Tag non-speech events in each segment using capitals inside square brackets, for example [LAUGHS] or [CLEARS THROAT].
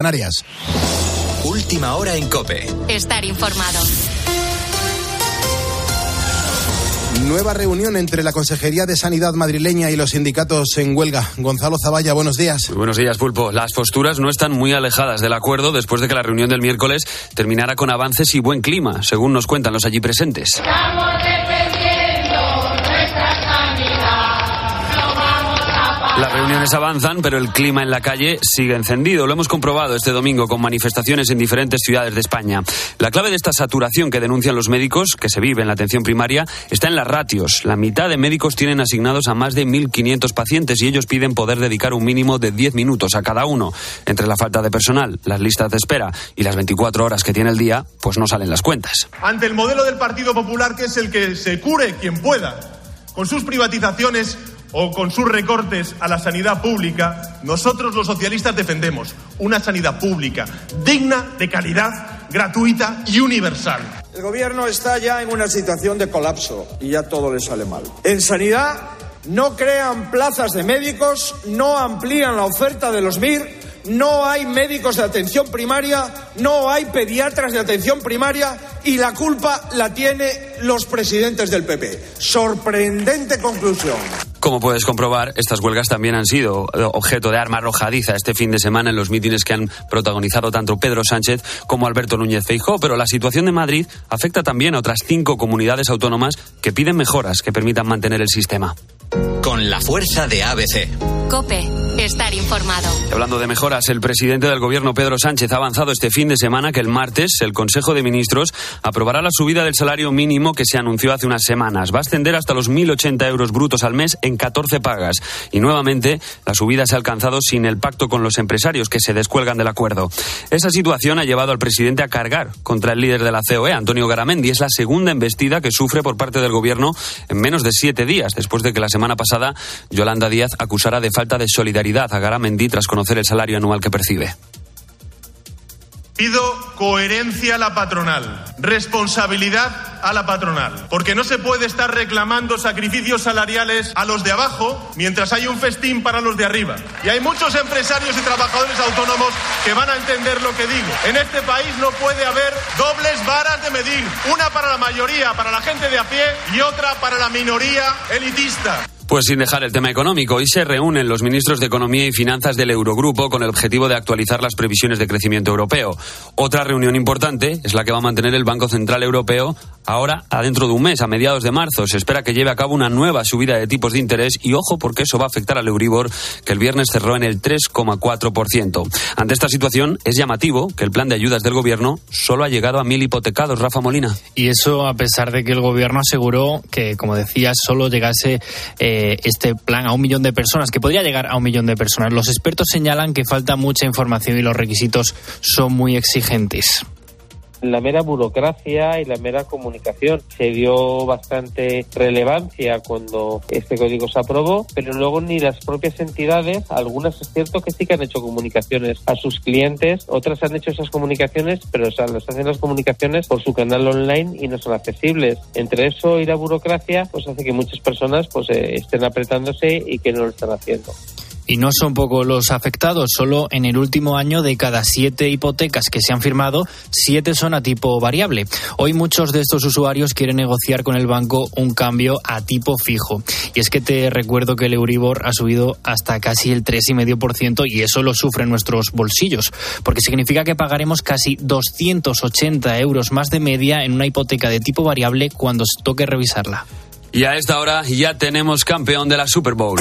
Canarias. Última hora en Cope. Estar informado. Nueva reunión entre la Consejería de Sanidad madrileña y los sindicatos en huelga. Gonzalo Zavalla, buenos días. Muy buenos días, Pulpo. Las posturas no están muy alejadas del acuerdo después de que la reunión del miércoles terminara con avances y buen clima, según nos cuentan los allí presentes. Las reuniones avanzan, pero el clima en la calle sigue encendido. Lo hemos comprobado este domingo con manifestaciones en diferentes ciudades de España. La clave de esta saturación que denuncian los médicos, que se vive en la atención primaria, está en las ratios. La mitad de médicos tienen asignados a más de 1.500 pacientes y ellos piden poder dedicar un mínimo de 10 minutos a cada uno. Entre la falta de personal, las listas de espera y las 24 horas que tiene el día, pues no salen las cuentas. Ante el modelo del Partido Popular, que es el que se cure quien pueda, con sus privatizaciones o con sus recortes a la sanidad pública, nosotros los socialistas defendemos una sanidad pública digna, de calidad, gratuita y universal. El gobierno está ya en una situación de colapso y ya todo le sale mal. En sanidad no crean plazas de médicos, no amplían la oferta de los MIR, no hay médicos de atención primaria, no hay pediatras de atención primaria y la culpa la tiene los presidentes del PP. Sorprendente conclusión. Como puedes comprobar, estas huelgas también han sido objeto de arma arrojadiza este fin de semana en los mítines que han protagonizado tanto Pedro Sánchez como Alberto Núñez Feijóo, pero la situación de Madrid afecta también a otras cinco comunidades autónomas que piden mejoras que permitan mantener el sistema. Con la fuerza de ABC. Cope, estar informado. Hablando de mejoras, el presidente del gobierno Pedro Sánchez ha avanzado este fin de semana que el martes el Consejo de Ministros aprobará la subida del salario mínimo que se anunció hace unas semanas. Va a ascender hasta los 1.080 euros brutos al mes en 14 pagas. Y nuevamente la subida se ha alcanzado sin el pacto con los empresarios que se descuelgan del acuerdo. Esa situación ha llevado al presidente a cargar contra el líder de la COE, Antonio Garamendi. Es la segunda embestida que sufre por parte del gobierno en menos de siete días, después de que la semana pasada Yolanda Díaz acusara de falta de solidaridad a Garamendi tras conocer el salario anual que percibe. Pido coherencia a la patronal, responsabilidad a la patronal, porque no se puede estar reclamando sacrificios salariales a los de abajo mientras hay un festín para los de arriba. Y hay muchos empresarios y trabajadores autónomos que van a entender lo que digo. En este país no puede haber dobles varas de medir, una para la mayoría, para la gente de a pie, y otra para la minoría elitista. Pues sin dejar el tema económico, hoy se reúnen los ministros de Economía y Finanzas del Eurogrupo con el objetivo de actualizar las previsiones de crecimiento europeo. Otra reunión importante es la que va a mantener el Banco Central Europeo ahora adentro de un mes, a mediados de marzo. Se espera que lleve a cabo una nueva subida de tipos de interés y ojo porque eso va a afectar al Euribor que el viernes cerró en el 3,4%. Ante esta situación es llamativo que el plan de ayudas del gobierno solo ha llegado a mil hipotecados, Rafa Molina. Y eso a pesar de que el gobierno aseguró que, como decías, solo llegase eh, este plan a un millón de personas, que podría llegar a un millón de personas. Los expertos señalan que falta mucha información y los requisitos son muy exigentes la mera burocracia y la mera comunicación. Se dio bastante relevancia cuando este código se aprobó, pero luego ni las propias entidades, algunas es cierto que sí que han hecho comunicaciones a sus clientes, otras han hecho esas comunicaciones, pero o sea, las hacen las comunicaciones por su canal online y no son accesibles. Entre eso y la burocracia, pues hace que muchas personas pues eh, estén apretándose y que no lo están haciendo. Y no son pocos los afectados, solo en el último año de cada siete hipotecas que se han firmado, siete son a tipo variable. Hoy muchos de estos usuarios quieren negociar con el banco un cambio a tipo fijo. Y es que te recuerdo que el Euribor ha subido hasta casi el 3,5% y eso lo sufren nuestros bolsillos, porque significa que pagaremos casi 280 euros más de media en una hipoteca de tipo variable cuando toque revisarla. Y a esta hora ya tenemos campeón de la Super Bowl.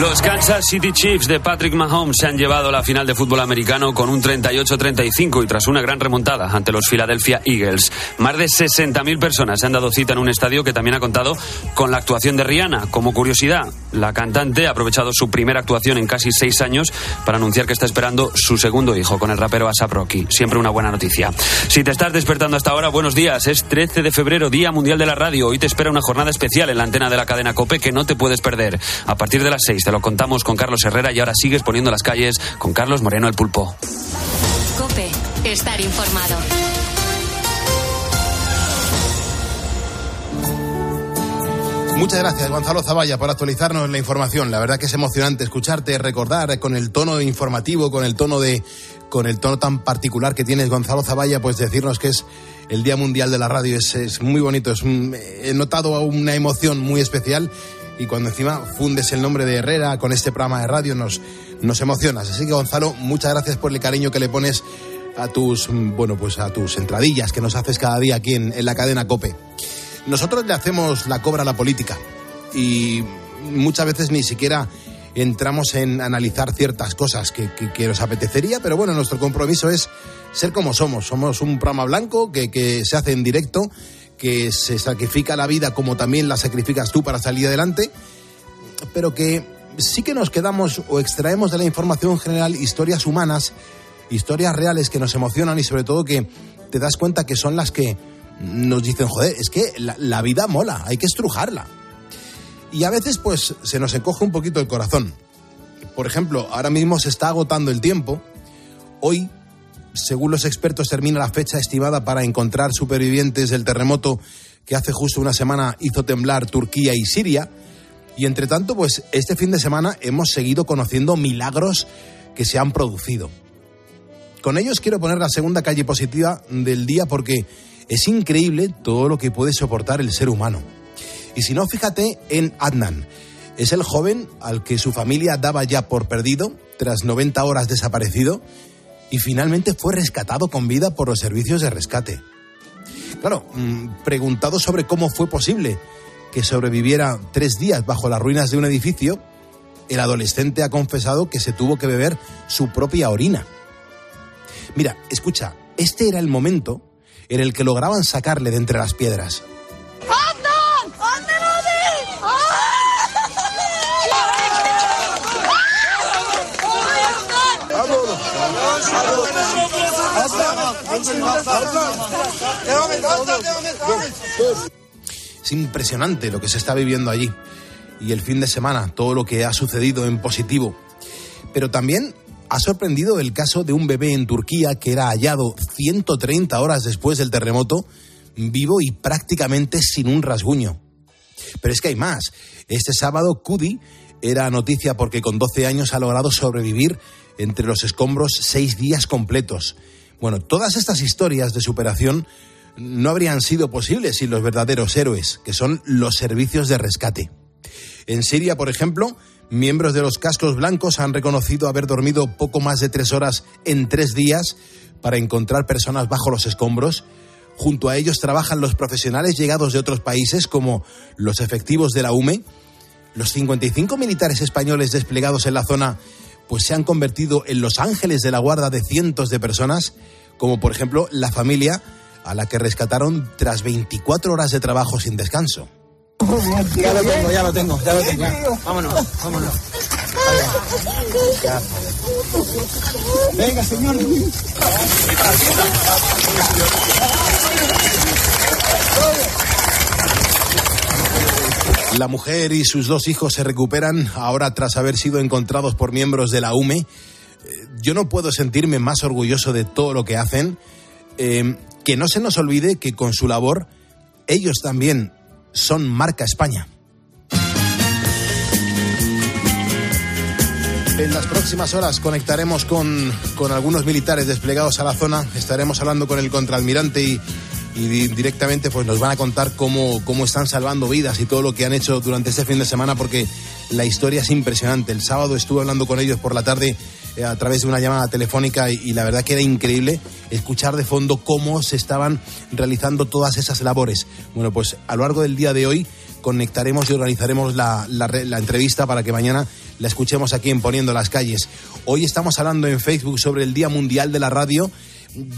Los Kansas City Chiefs de Patrick Mahomes se han llevado la final de fútbol americano con un 38-35 y tras una gran remontada ante los Philadelphia Eagles. Más de 60.000 personas se han dado cita en un estadio que también ha contado con la actuación de Rihanna. Como curiosidad, la cantante ha aprovechado su primera actuación en casi seis años para anunciar que está esperando su segundo hijo con el rapero ASAP Rocky. Siempre una buena noticia. Si te estás despertando hasta ahora, buenos días. Es 13 de febrero, Día Mundial de la Radio. Hoy te espera una jornada especial en la antena de la cadena COPE que no te puedes perder. A partir de las 6 te lo contamos con Carlos Herrera y ahora sigues poniendo las calles con Carlos Moreno el Pulpo. Cope, estar informado. Muchas gracias, Gonzalo Zavalla, por actualizarnos la información. La verdad que es emocionante escucharte, recordar con el tono informativo, con el tono de, con el tono tan particular que tienes, Gonzalo Zavalla, pues decirnos que es el Día Mundial de la Radio. Es, es muy bonito, he notado una emoción muy especial y cuando encima fundes el nombre de Herrera con este programa de radio nos, nos emocionas. Así que Gonzalo, muchas gracias por el cariño que le pones a tus, bueno, pues a tus entradillas que nos haces cada día aquí en la cadena Cope. Nosotros le hacemos la cobra a la política y muchas veces ni siquiera entramos en analizar ciertas cosas que, que, nos apetecería, pero bueno, nuestro compromiso es ser como somos. Somos un programa blanco que, que se hace en directo, que se sacrifica la vida como también la sacrificas tú para salir adelante, pero que sí que nos quedamos o extraemos de la información general historias humanas, historias reales que nos emocionan y sobre todo que te das cuenta que son las que nos dicen, joder, es que la, vida mola, hay que estrujarla. Y a veces pues se nos encoge un poquito el corazón. Por ejemplo, ahora mismo se está agotando el tiempo. Hoy, según los expertos, termina la fecha estimada para encontrar supervivientes del terremoto que hace justo una semana hizo temblar Turquía y Siria. Y entre tanto, pues este fin de semana hemos seguido conociendo milagros que se han producido. Con ellos quiero poner la segunda calle positiva del día porque es increíble todo lo que puede soportar el ser humano. Y si no, fíjate en Adnan. Es el joven al que su familia daba ya por perdido tras 90 horas desaparecido y finalmente fue rescatado con vida por los servicios de rescate. Claro, mm, preguntado sobre cómo fue posible que sobreviviera tres días bajo las ruinas de un edificio, el adolescente ha confesado que se tuvo que beber su propia orina. Mira, escucha, este era el momento en el que lograban sacarle de entre las piedras. Es impresionante lo que se está viviendo allí y el fin de semana, todo lo que ha sucedido en positivo. Pero también ha sorprendido el caso de un bebé en Turquía que era hallado 130 horas después del terremoto, vivo y prácticamente sin un rasguño. Pero es que hay más. Este sábado, Kudi era noticia porque con 12 años ha logrado sobrevivir entre los escombros seis días completos. Bueno, todas estas historias de superación no habrían sido posibles sin los verdaderos héroes, que son los servicios de rescate. En Siria, por ejemplo, Miembros de los cascos blancos han reconocido haber dormido poco más de tres horas en tres días para encontrar personas bajo los escombros. Junto a ellos trabajan los profesionales llegados de otros países como los efectivos de la UME. Los 55 militares españoles desplegados en la zona pues se han convertido en los ángeles de la guarda de cientos de personas, como por ejemplo la familia a la que rescataron tras 24 horas de trabajo sin descanso. Ya lo tengo, ya lo tengo, ya lo tengo. Vámonos, vámonos. Venga, señor. La mujer y sus dos hijos se recuperan ahora tras haber sido encontrados por miembros de la UME. Eh, yo no puedo sentirme más orgulloso de todo lo que hacen. Eh, que no se nos olvide que con su labor ellos también son marca España. En las próximas horas conectaremos con, con, algunos militares desplegados a la zona, estaremos hablando con el contraalmirante y, y directamente pues nos van a contar cómo, cómo están salvando vidas y todo lo que han hecho durante este fin de semana porque la historia es impresionante. El sábado estuve hablando con ellos por la tarde a través de una llamada telefónica y, la verdad que era increíble escuchar de fondo cómo se estaban realizando todas esas labores. Bueno, pues a lo largo del día de hoy conectaremos y organizaremos la, la entrevista para que mañana la escuchemos aquí en Poniendo las Calles. Hoy estamos hablando en Facebook sobre el Día Mundial de la Radio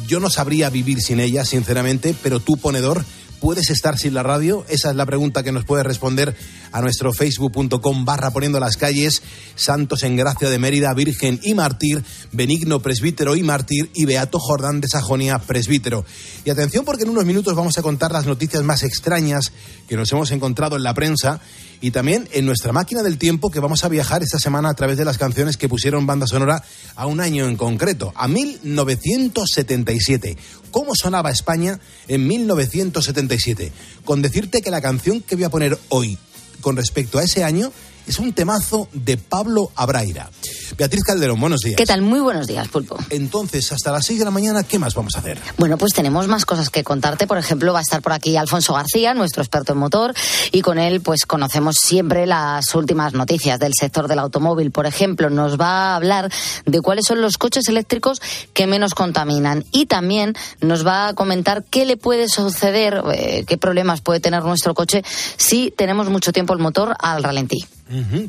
yo no sabría vivir sin ella, sinceramente, pero tú, ponedor, ¿puedes estar sin la radio? Esa es la pregunta que nos puede responder a nuestro facebook.com barra poniendo las calles, Santos en Gracia de Mérida, Virgen y Mártir, Benigno Presbítero y Mártir y Beato Jordán de Sajonia Presbítero. Y atención porque en unos minutos vamos a contar las noticias más extrañas que nos hemos encontrado en la prensa y también en nuestra máquina del tiempo que vamos a viajar esta semana a través de las canciones que pusieron banda sonora a un año en concreto, a 1977. ¿Cómo sonaba España en 1977? Con decirte que la canción que voy a poner hoy con respecto a ese año es un temazo de Pablo Abraira. Beatriz Calderón, buenos días. ¿Qué tal? Muy buenos días, Pulpo. Entonces, hasta las 6 de la mañana, ¿qué más vamos a hacer? Bueno, pues tenemos más cosas que contarte. Por ejemplo, va a estar por aquí Alfonso García, nuestro experto en motor, y con él pues conocemos siempre las últimas noticias del sector del automóvil. Por ejemplo, nos va a hablar de cuáles son los coches eléctricos que menos contaminan y también nos va a comentar qué le puede suceder, eh, qué problemas puede tener nuestro coche si tenemos mucho tiempo el motor al ralentí.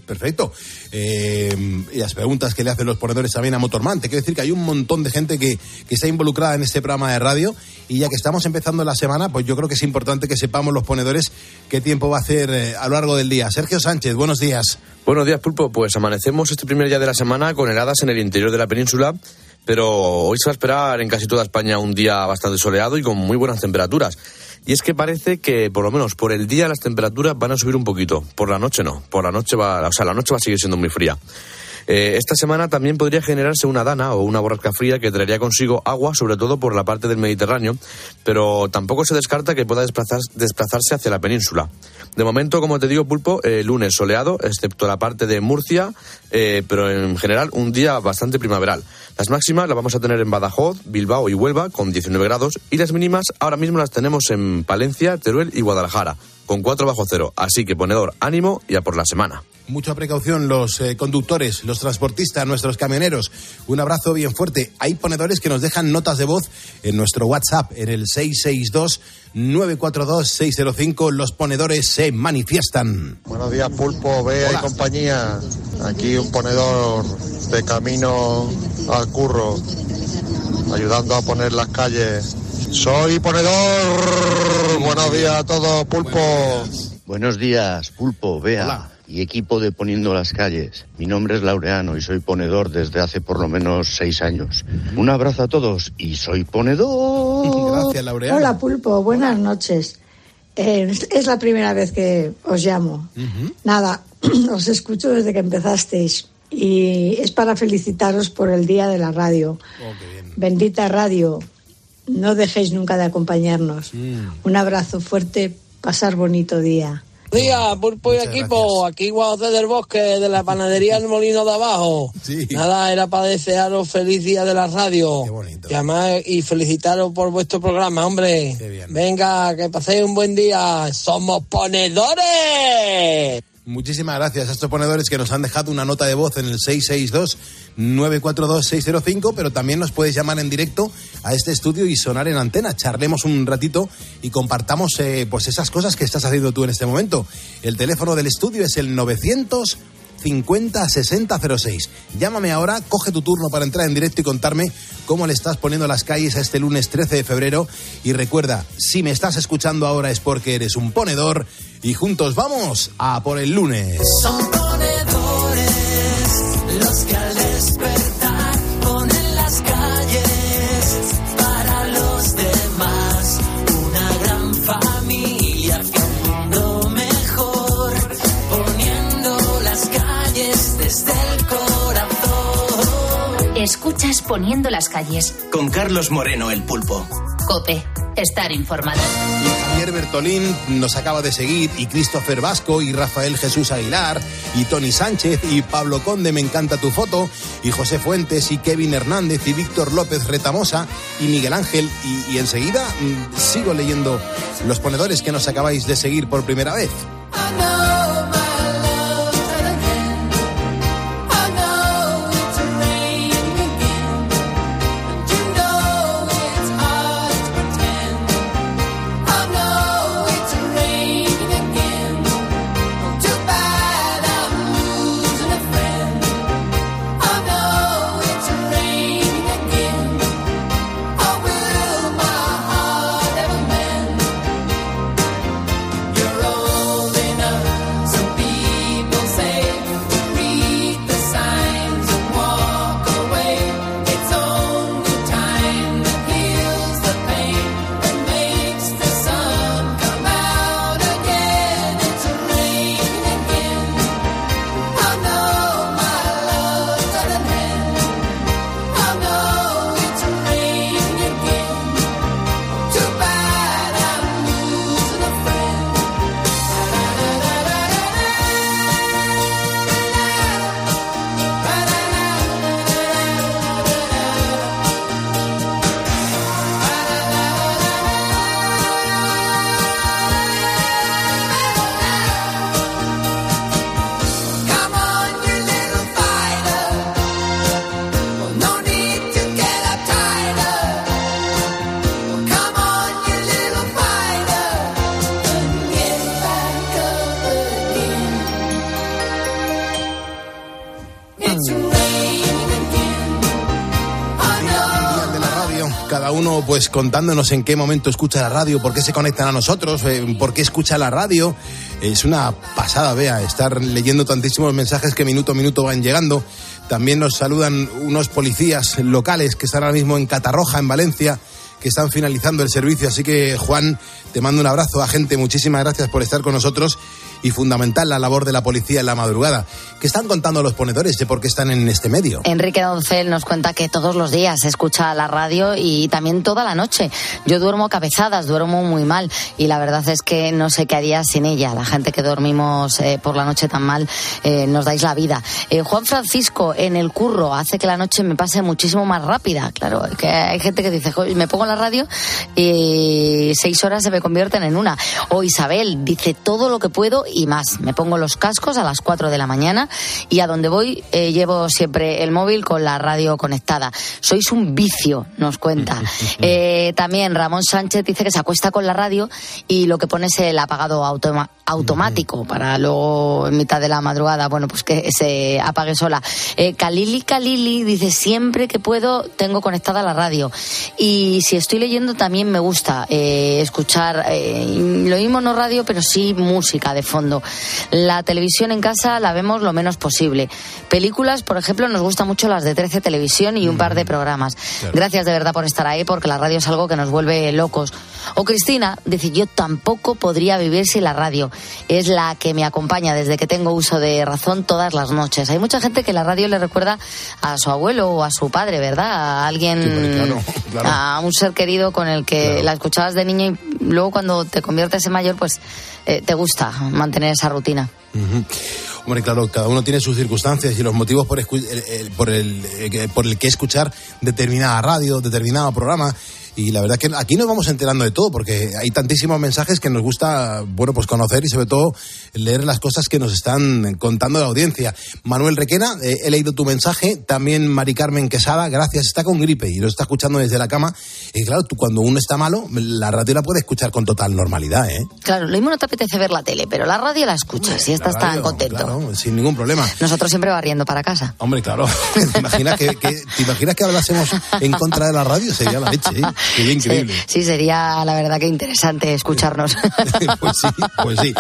Perfecto. Eh, y las preguntas que le hacen los ponedores también a Motorman. Te quiero decir que hay un montón de gente que, que está involucrada en este programa de radio y ya que estamos empezando la semana, pues yo creo que es importante que sepamos los ponedores qué tiempo va a hacer eh, a lo largo del día. Sergio Sánchez, buenos días. Buenos días, Pulpo. Pues amanecemos este primer día de la semana con heladas en el interior de la península, pero hoy se va a esperar en casi toda España un día bastante soleado y con muy buenas temperaturas. Y es que parece que, por lo menos por el día, las temperaturas van a subir un poquito. Por la noche no. Por la noche va, o sea, la noche va a seguir siendo muy fría. Eh, esta semana también podría generarse una dana o una borrasca fría que traería consigo agua, sobre todo por la parte del Mediterráneo, pero tampoco se descarta que pueda desplazar, desplazarse hacia la península. De momento, como te digo, Pulpo, eh, lunes soleado, excepto la parte de Murcia, eh, pero en general un día bastante primaveral. Las máximas las vamos a tener en Badajoz, Bilbao y Huelva con 19 grados y las mínimas ahora mismo las tenemos en Palencia, Teruel y Guadalajara con 4 bajo cero. Así que ponedor, ánimo y a por la semana. Mucha precaución los eh, conductores, los transportistas, nuestros camioneros. Un abrazo bien fuerte. Hay ponedores que nos dejan notas de voz en nuestro WhatsApp, en el 662-942-605. Los ponedores se manifiestan. Buenos días, Pulpo, Bea y compañía. Aquí un ponedor de camino al curro, ayudando a poner las calles. Soy ponedor. Buenos días a todos, Pulpo. Buenos días, Pulpo, Bea y equipo de Poniendo las Calles. Mi nombre es Laureano y soy ponedor desde hace por lo menos seis años. Un abrazo a todos y soy ponedor. [LAUGHS] Gracias, Laureano. Hola, Pulpo, buenas noches. Eh, es la primera vez que os llamo. Nada, [CLEARS THROAT] os escucho desde que empezasteis y es para felicitaros por el Día de la Radio. Bendita radio, no dejéis nunca de acompañarnos. Un abrazo fuerte, pasar bonito día. Día, Pulpo y equipo, aquí Guadote del Bosque, de la panadería del Molino de Abajo. Nada, era para desearos feliz día de la radio. Y además, y felicitaros por vuestro programa, hombre. Venga, que paséis un buen día. ¡Somos ponedores! Muchísimas gracias a estos ponedores que nos han dejado una nota de voz en el 662-942-605, pero también nos puedes llamar en directo a este estudio y sonar en antena. Charlemos un ratito y compartamos eh, pues esas cosas que estás haciendo tú en este momento. El teléfono del estudio es el 900 50 60 06. Llámame ahora, coge tu turno para entrar en directo y contarme cómo le estás poniendo las calles a este lunes 13 de febrero. Y recuerda, si me estás escuchando ahora es porque eres un ponedor y juntos vamos a por el lunes. Son ponedores los que Poniendo las calles. Con Carlos Moreno, el pulpo. Cope, estar informado. Javier Bertolín nos acaba de seguir, y Christopher Vasco, y Rafael Jesús Aguilar, y Tony Sánchez, y Pablo Conde, me encanta tu foto, y José Fuentes, y Kevin Hernández, y Víctor López Retamosa, y Miguel Ángel, y, y enseguida mm, sigo leyendo los ponedores que nos acabáis de seguir por primera vez. Pues contándonos en qué momento escucha la radio, por qué se conectan a nosotros, eh, por qué escucha la radio. Es una pasada, vea, estar leyendo tantísimos mensajes que minuto a minuto van llegando. También nos saludan unos policías locales que están ahora mismo en Catarroja, en Valencia, que están finalizando el servicio. Así que, Juan, te mando un abrazo, agente. Muchísimas gracias por estar con nosotros y fundamental la labor de la policía en la madrugada. ¿Qué están contando los ponedores de por qué están en este medio? Enrique Doncel nos cuenta que todos los días escucha la radio y también toda la noche. Yo duermo cabezadas, duermo muy mal y la verdad es que no sé qué haría sin ella. La gente que dormimos eh, por la noche tan mal eh, nos dais la vida. Eh, Juan Francisco en el curro hace que la noche me pase muchísimo más rápida. Claro, que hay gente que dice, "Jo, me pongo la radio y seis horas se me convierten en una. O Isabel dice todo lo que puedo y más. Me pongo los cascos a las 4 de la mañana y a donde voy eh, llevo siempre el móvil con la radio conectada. Sois un vicio, nos cuenta. [LAUGHS] Eh, también Ramón Sánchez dice que se acuesta con la radio y lo que pone es el apagado automa- automático para luego en mitad de la madrugada, bueno, pues que se apague sola. Eh, Kalili Kalili dice siempre que puedo tengo conectada la radio y si estoy leyendo también me gusta eh, escuchar eh, lo mismo no radio pero sí música de fondo. La televisión en casa la vemos lo menos posible. Películas, por ejemplo, nos gustan mucho las de 13 Televisión y un par de programas. Gracias de verdad por estar ahí porque la radio es algo que nos vuelve locos. O Cristina dice, yo tampoco podría vivir sin la radio. Es la que me acompaña desde que tengo uso de razón todas las noches. Hay mucha gente que la radio le recuerda a su abuelo o a su padre, ¿verdad? A alguien, claro, claro. a un ser querido con el que la escuchabas de niño y luego cuando te conviertes en mayor, pues eh, te gusta mantener esa rutina. Hombre, claro, cada uno tiene sus circunstancias y los motivos por, el- por, el, eh, por el que escuchar determinada radio, determinado programa. Y la verdad que aquí nos vamos enterando de todo, porque hay tantísimos mensajes que nos gusta, bueno, pues conocer y sobre todo leer las cosas que nos están contando la audiencia. Manuel Requena, eh, he leído tu mensaje, también Mari Carmen Quesada, gracias, está con gripe y lo está escuchando desde la cama. Y claro, tú cuando uno está malo, la radio la puede escuchar con total normalidad, ¿eh? Claro, lo mismo no te apetece ver la tele, pero la radio la escuchas y estás La tan radio, contento. claro, sin ningún problema. Nosotros siempre barriendo para casa. Hombre, claro. [LAUGHS] ¿Te imaginas que, que- ¿te imaginas que hablásemos en contra de la radio? Sería la leche, ¿eh? Sería increíble. Sí, sería la verdad que interesante escucharnos. [LAUGHS] pues sí, pues sí.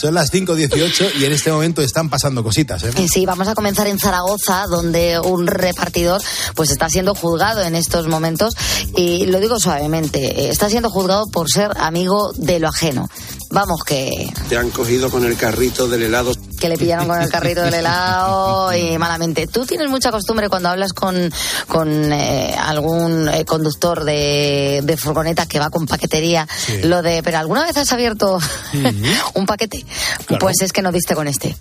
Son las 5.18 y en este momento están pasando cositas, ¿eh? Y Sí, vamos a comenzar en Zaragoza, donde un repartidor pues está siendo juzgado en estos momentos y lo digo suavemente, eh, está siendo juzgado por ser amigo de lo ajeno. Vamos que Te han cogido con el carrito del helado. que le pillaron con el carrito del helado [LAUGHS] y malamente. Tú tienes mucha costumbre cuando hablas con, con eh, algún eh, conductor de, de furgoneta que va con paquetería, lo de, pero ¿alguna vez has abierto [LAUGHS] un paquete? Pues es que no diste con este.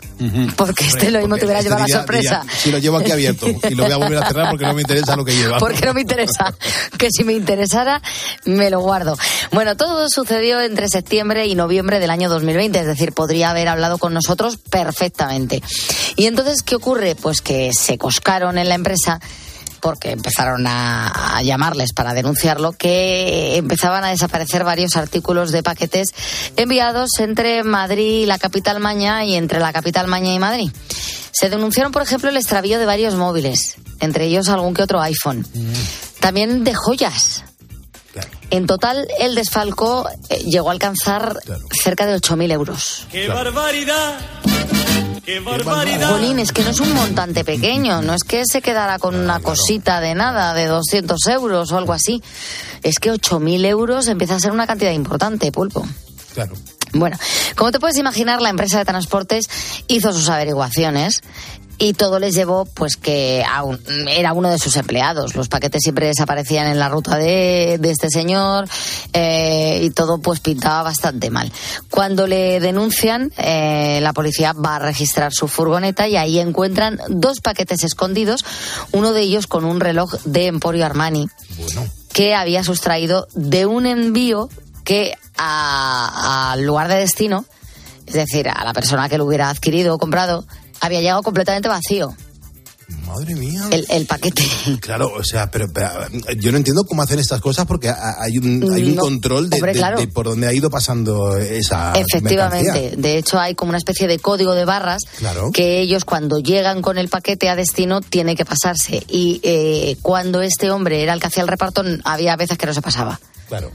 Porque este lo mismo te hubiera Este llevado la sorpresa. diría, si lo llevo aquí abierto [LAUGHS] y lo voy a volver a cerrar porque no me interesa lo que lleva. Porque no me interesa. Que si me interesara, me lo guardo. Bueno, todo sucedió entre septiembre y noviembre del año 2020, es decir, podría haber hablado con nosotros perfectamente. Y entonces, ¿qué ocurre? Pues que se coscaron en la empresa porque empezaron a, a llamarles para denunciarlo, que empezaban a desaparecer varios artículos de paquetes enviados entre Madrid y la capital Maña y entre la capital Maña y Madrid. Se denunciaron, por ejemplo, el extravío de varios móviles, entre ellos algún que otro iPhone. También de joyas. En total, el desfalco eh, llegó a alcanzar cerca de 8.000 euros. ¡Qué barbaridad! ¡Qué barbaridad! Jolín, es que no es un montante pequeño, no es que se quedara con una cosita de nada, de 200 euros o algo así. Es que 8.000 euros empieza a ser una cantidad importante, pulpo. Claro. Bueno, como te puedes imaginar, la empresa de transportes hizo sus averiguaciones y todo les llevó pues que era uno de sus empleados. Los paquetes siempre desaparecían en la ruta de, de este señor eh, y todo pues pintaba bastante mal. Cuando le denuncian, eh, la policía va a registrar su furgoneta y ahí encuentran dos paquetes escondidos, uno de ellos con un reloj de Emporio Armani que había sustraído de un envío que al lugar de destino, es decir, a la persona que lo hubiera adquirido o comprado, había llegado completamente vacío. Madre mía. El, el paquete. Claro, o sea, pero, pero, yo no entiendo cómo hacen estas cosas porque hay un, hay un No, control de, hombre, de- claro. de por dónde ha ido pasando esa Efectivamente. mercancía. De hecho, hay como una especie de código de barras Claro. que ellos cuando llegan con el paquete a destino tiene que pasarse. Y eh, cuando este hombre era el que hacía el reparto, había veces que no se pasaba. Claro.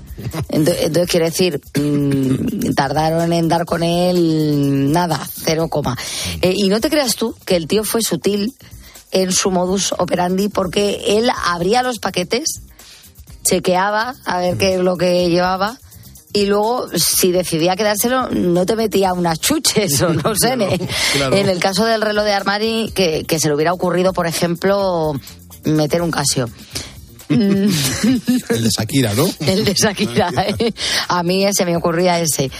Entonces, entonces quiere decir, mm, tardaron en dar con él nada, cero coma. Eh, y no te creas tú que el tío fue sutil en su modus operandi porque él abría los paquetes, chequeaba a ver qué es lo que llevaba. Y luego, si decidía quedárselo, no te metía unas chuches o no sé. [LAUGHS] claro. En el caso del reloj de Armani, que, que se le hubiera ocurrido, por ejemplo, meter un Casio. [LAUGHS] El de Shakira, ¿no? El de Shakira. ¿eh? A mí ese me ocurría ese.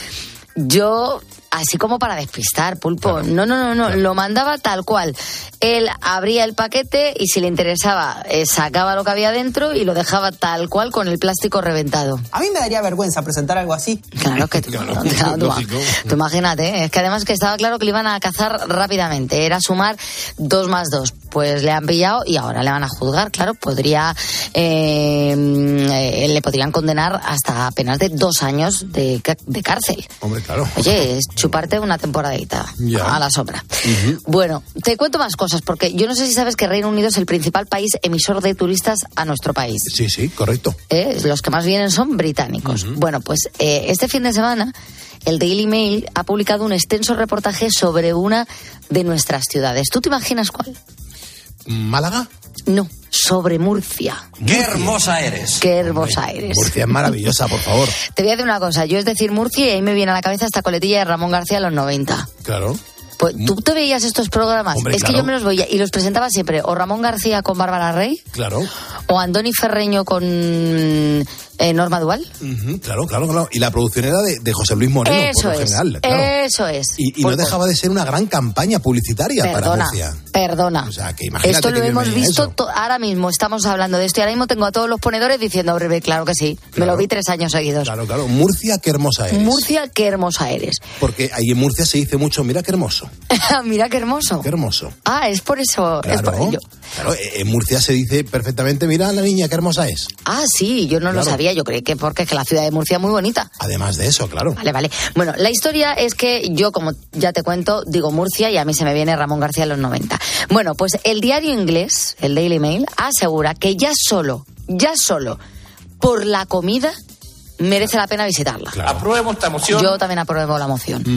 Yo, así como para despistar, pulpo. No, no, no, no. Lo mandaba tal cual. Él abría el paquete y si le interesaba, eh, sacaba lo que había dentro y lo dejaba tal cual con el plástico reventado. A mí me daría vergüenza presentar algo así. Claro que tú, claro, [LAUGHS] tú, tú imagínate, ¿eh? es que además que estaba claro que le iban a cazar rápidamente, era sumar dos más dos. Pues le han pillado y ahora le van a juzgar, claro, podría, eh, eh, le podrían condenar hasta apenas de dos años de, de cárcel. Hombre, claro. Oye, es [LAUGHS] chuparte una temporadita Ya. a la sombra. Bueno, te cuento más cosas, porque yo no sé si sabes que Reino Unido es el principal país emisor de turistas a nuestro país. Sí, sí, correcto. ¿eh? los que más vienen son británicos. Bueno, pues eh, este fin de semana el Daily Mail ha publicado un extenso reportaje sobre una de nuestras ciudades. ¿Tú te imaginas cuál? ¿Málaga? No, sobre Murcia. ¡Qué hermosa eres! Qué hermosa eres. Murcia es maravillosa, por favor. [LAUGHS] Te voy a decir una cosa, yo es decir Murcia y ahí me viene a la cabeza esta coletilla de Ramón García de los 90. Claro. Pues tú te veías estos programas, Hombre, es que yo me los veía y los presentaba siempre o Ramón García con Bárbara Rey Claro. o Andoni Ferreño con eh, Norma Dual. Claro, claro, claro. Y la producción era de, de José Luis Moreno, Eso por lo es, general. Claro. eso es. Y, y no Pues, dejaba de ser una gran campaña publicitaria para Perdona, Murcia. perdona. O sea, que imagínate Esto lo hemos visto ahora mismo, estamos hablando de esto y ahora mismo tengo a todos los ponedores diciendo, "Hombre, claro que sí, me lo vi tres años seguidos. Claro, claro. Murcia, qué hermosa eres. Murcia, qué hermosa eres. Porque ahí en Murcia se dice mucho, mira qué hermoso, [LAUGHS] Mira qué hermoso. qué hermoso. Ah, es por eso, es por ello. Claro, eh, en Murcia se dice perfectamente, mira la niña, qué hermosa es. Ah, sí, yo no lo sabía, yo creí que porque es que la ciudad de Murcia es muy bonita. Además de eso, claro. Vale, vale. Bueno, la historia es que yo, como ya te cuento, digo Murcia y a mí se me viene Ramón García en los 90. Bueno, pues el diario inglés, el Daily Mail, asegura que ya solo, ya solo, por la comida, merece la pena visitarla. Apruebo esta moción. Yo también apruebo la moción. Qué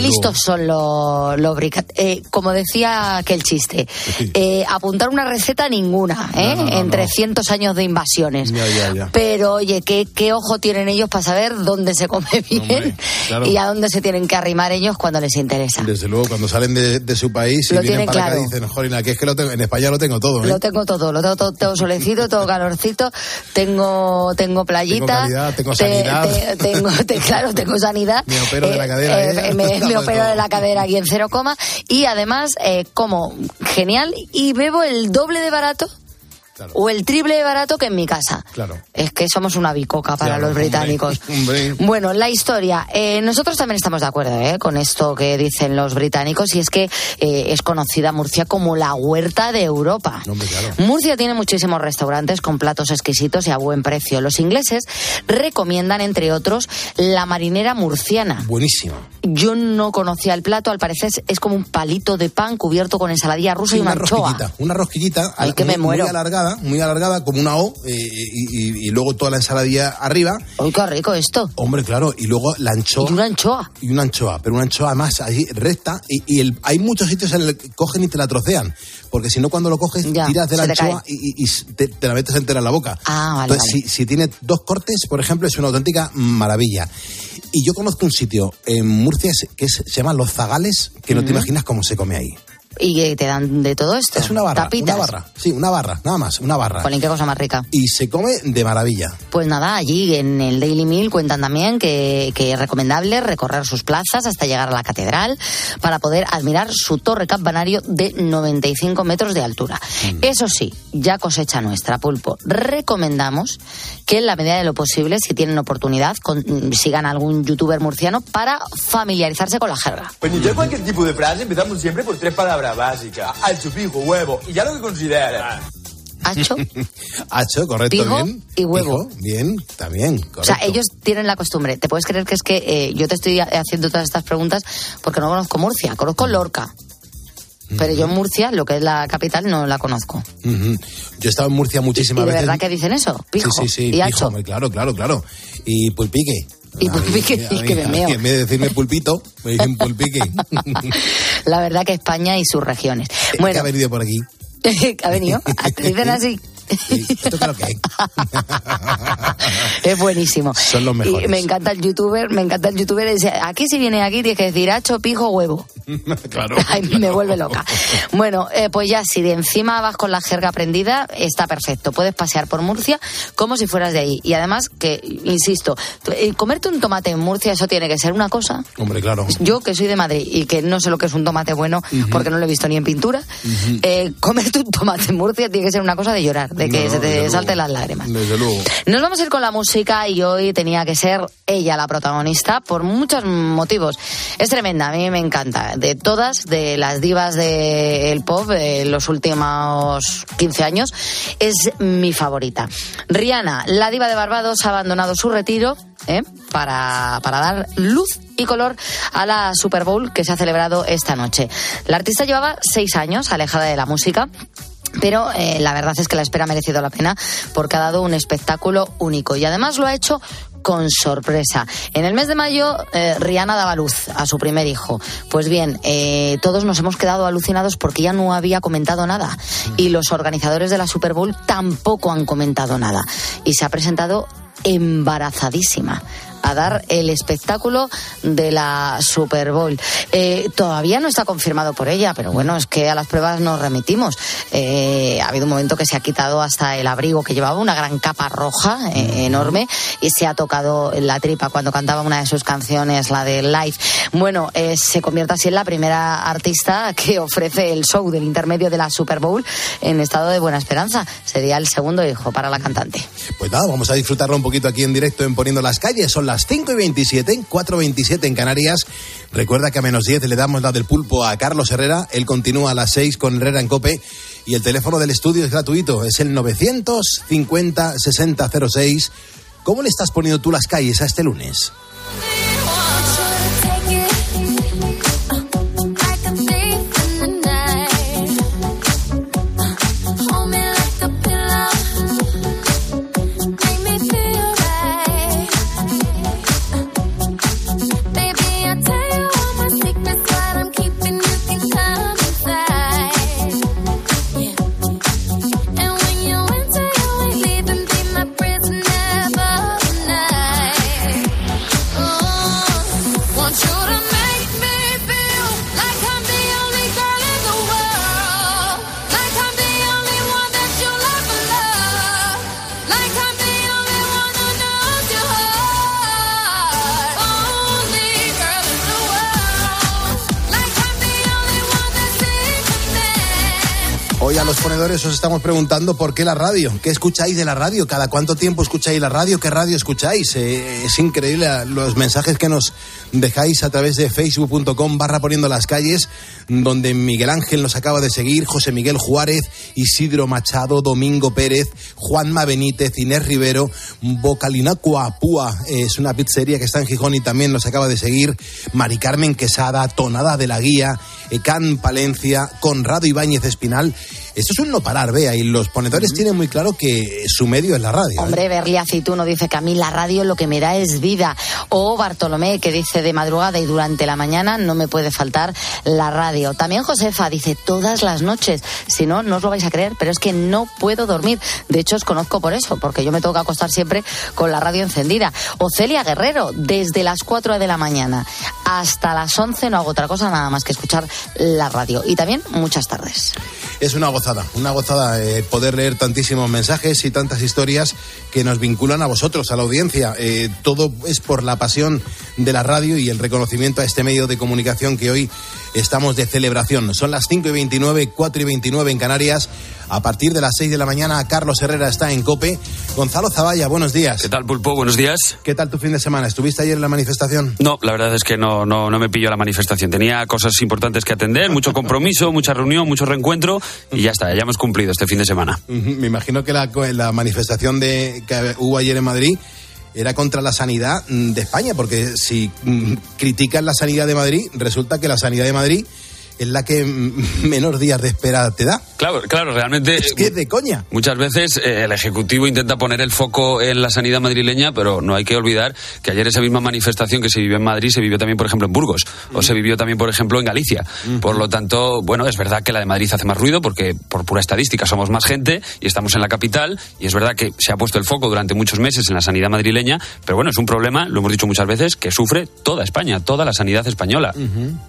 luego. listos son los, los bricat- eh, como decía aquel chiste, eh, apuntar una receta ninguna, ¿eh? No, no, no, en no. 300 años de invasiones. Ya, ya, ya. Pero oye, ¿qué, qué ojo tienen ellos para saber dónde se come bien claro. y a dónde se tienen que arrimar ellos cuando les interesa. Desde luego, cuando salen de, de su país y Lo vienen tienen para claro. acá dicen, que es que lo tengo, en España lo tengo todo, ¿eh? Lo tengo todo, lo tengo todo, todo solecito, todo calorcito, tengo, tengo playita. Tengo calidad, tengo te- sanidad. te- tengo, te- [LAUGHS] claro, tengo sanidad. Me opero de la cadera, ¿eh? me, [LAUGHS] me Todo, opero de la cadera aquí en cero coma. Y además, eh, como genial, y bebo el doble de barato. O el triple de barato que en mi casa. Claro. Es que somos una bicoca para Claro, los hombre, británicos. [LAUGHS] hombre. Bueno, la historia. Eh, nosotros también estamos de acuerdo ¿eh? con esto que dicen los británicos y es que eh, es conocida Murcia como la huerta de Europa. Murcia tiene muchísimos restaurantes con platos exquisitos y a buen precio. Los ingleses recomiendan, entre otros, la marinera murciana. Buenísima. Yo no conocía el plato, al parecer es- como un palito de pan cubierto con ensaladilla rusa Sí, y una una anchoa. rosquillita, una rosquillita Ay, que me muy, muy muero. Alargada, muy alargada, como una O, eh, y, y- y luego toda la ensaladilla arriba. ¡Uy, qué rico esto! Hombre, claro, y luego la anchoa. Y una anchoa. Y una anchoa, pero una anchoa más allí recta, y, y el- hay muchos sitios en los que cogen y te la trocean, porque si no cuando lo coges Ya, tiras de la anchoa y, te, te la metes entera en la boca. Ah, vale, Entonces, vale. Si, si tiene dos cortes, por ejemplo, es una auténtica maravilla. Y yo conozco un sitio en Murcia que es- se llama Los Zagales, que no te imaginas cómo se come ahí. ¿Y que te dan de todo esto? Es una barra, Tapitas. una barra, sí, una barra, nada más, una barra. Jolín, qué cosa más rica. Y se come de maravilla. Pues nada, allí en el Daily Mail cuentan también que, que es recomendable recorrer sus plazas hasta llegar a la catedral para poder admirar su torre campanario de 95 metros de altura. Mm. Eso sí, ya cosecha nuestra, Pulpo. Recomendamos que en la medida de lo posible, si tienen oportunidad, con- sigan a algún youtuber murciano para familiarizarse con la jerga. Pues ni yo cualquier tipo de frase empezamos siempre por tres palabras. Palabra básica. Al chupijo, huevo. Y ya lo que considere. Hacho, Hacho, [LAUGHS] correcto, Pijo bien. y huevo. Pijo, bien, también, correcto. o sea, ellos tienen la costumbre. ¿Te puedes creer que es que eh, yo te estoy haciendo todas estas preguntas porque no conozco Murcia? Conozco Lorca. Pero yo Murcia, lo que es la capital, no la conozco. Ujú. Yo he estado en Murcia ¿Y muchísimas de veces. verdad que dicen eso? Pijo sí, sí, sí, y pijo, hacho. hombre, claro, claro, claro. Y pulpique. Y pulpique, A mí- y que me meo. En vez de decirme pulpito, me dicen pulpique. [LAUGHS] La verdad que España y sus regiones. ¿Qué Bueno, ha venido por aquí? [LAUGHS] ha venido. [LAUGHS] Te dicen así. ¿Esto qué es lo que hay? [LAUGHS] Es buenísimo. Son los mejores. Y me encanta el youtuber, me encanta el youtuber. Dice, aquí si viene aquí tienes que decir hacho, pijo, huevo. [LAUGHS] claro. [LAUGHS] Ay, me vuelve loca. Bueno, eh, pues ya si de encima vas con la jerga prendida, está perfecto. Puedes pasear por Murcia como si fueras de ahí. Y además, que, insisto, eh, comerte un tomate en Murcia, eso tiene que ser una cosa. Hombre, claro. Yo, que soy de Madrid y que no sé lo que es un tomate bueno, porque no lo he visto ni en pintura, eh, comerte un tomate en Murcia tiene que ser una cosa de llorar, de que No, se te salten luego. las lágrimas. Desde luego. Nos vamos a ir con la música y hoy tenía que ser ella la protagonista por muchos motivos. Es tremenda, a mí me encanta. De todas, de las divas del pop de los últimos 15 años, es mi favorita. Rihanna, la diva de Barbados, ha abandonado su retiro ¿eh? para, para dar luz y color a la Super Bowl que se ha celebrado esta noche. La artista llevaba seis años alejada de la música. Pero eh, la verdad es que la espera ha merecido la pena porque ha dado un espectáculo único y además lo ha hecho con sorpresa. En el mes de mayo, eh, Rihanna daba luz a su primer hijo. Pues bien, eh, todos nos hemos quedado alucinados porque ella no había comentado nada y los organizadores de la Super Bowl tampoco han comentado nada. Y se ha presentado embarazadísima a dar el espectáculo de la Super Bowl. Eh, todavía no está confirmado por ella, pero bueno, es que a las pruebas nos remitimos. Eh, ha habido un momento que se ha quitado hasta el abrigo que llevaba, una gran capa roja eh, enorme, y se ha tocado la tripa cuando cantaba una de sus canciones, la de Live. Bueno, se convierte así en la primera artista que ofrece el show del intermedio de la Super Bowl en estado de buena esperanza. Sería el segundo hijo para la cantante. Pues nada, vamos a disfrutarlo un poquito aquí en directo en Poniendo las Calles. Son las 5 y 27, 4 y 27 en Canarias. Recuerda que a menos 10 le damos la del pulpo a Carlos Herrera. Él continúa a las 6 con Herrera en Cope. Y el teléfono del estudio es gratuito. Es el 950 6006. ¿Cómo le estás poniendo tú las calles a este lunes? Os estamos preguntando por qué la radio, qué escucháis de la radio, cada cuánto tiempo escucháis la radio, qué radio escucháis. Eh, es increíble los mensajes que nos dejáis a través de facebook.com barra poniendo las calles, donde Miguel Ángel nos acaba de seguir, José Miguel Juárez, Isidro Machado, Domingo Pérez, Juanma Benítez, Inés Rivero, Bocalinacua Púa, eh, es una pizzería que está en Gijón y también nos acaba de seguir, Mari Carmen Quesada, Tonada de la Guía, Ecan Palencia, Conrado Ibáñez Espinal. Esto es un no parar, vea, y los ponedores tienen muy claro que su medio es la radio. ¿eh? Hombre, Berli Aceituno dice que a mí la radio lo que me da es vida. O Bartolomé que dice de madrugada y durante la mañana no me puede faltar la radio. También Josefa dice todas las noches. Si no, no os lo vais a creer, pero es que no puedo dormir. De hecho, os conozco por eso, porque yo me tengo que acostar siempre con la radio encendida. O Celia Guerrero, desde las 4 de la mañana hasta las 11 no hago otra cosa nada más que escuchar la radio. Y también muchas tardes. Es una una gozada eh, poder leer tantísimos mensajes y tantas historias que nos vinculan a vosotros, a la audiencia. Eh, todo es por la pasión de la radio y el reconocimiento a este medio de comunicación que hoy estamos de celebración. Son las 5 y 29, 4 y 29 en Canarias. A partir de las 6 de la mañana, Carlos Herrera está en Cope Gonzalo Zavalla, buenos días. ¿Qué tal, Pulpo? Buenos días. ¿Qué tal tu fin de semana? ¿Estuviste ayer en la manifestación? No, la verdad es que no, no, no me pilló la manifestación. Tenía cosas importantes que atender, mucho compromiso, mucha reunión, mucho reencuentro y ya está, ya hemos cumplido este fin de semana. Me imagino que la, la manifestación de, que hubo ayer en Madrid era contra la sanidad mm, de España, porque si mm, critican la sanidad de Madrid, resulta que la sanidad de Madrid es la que mm, menos días de espera te da. Claro, claro, realmente. Es que es de coña. Muchas veces eh, el Ejecutivo intenta poner el foco en la sanidad madrileña, pero no hay que olvidar que ayer esa misma manifestación que se vivió en Madrid se vivió también, por ejemplo, en Burgos, o se vivió también, por ejemplo, en Galicia. Por lo tanto, bueno, es verdad que la de Madrid hace más ruido porque, por pura estadística, somos más gente y estamos en la capital, y es verdad que se ha puesto el foco durante muchos meses en la sanidad madrileña, pero bueno, es un problema, lo hemos dicho muchas veces, que sufre toda España, toda la sanidad española.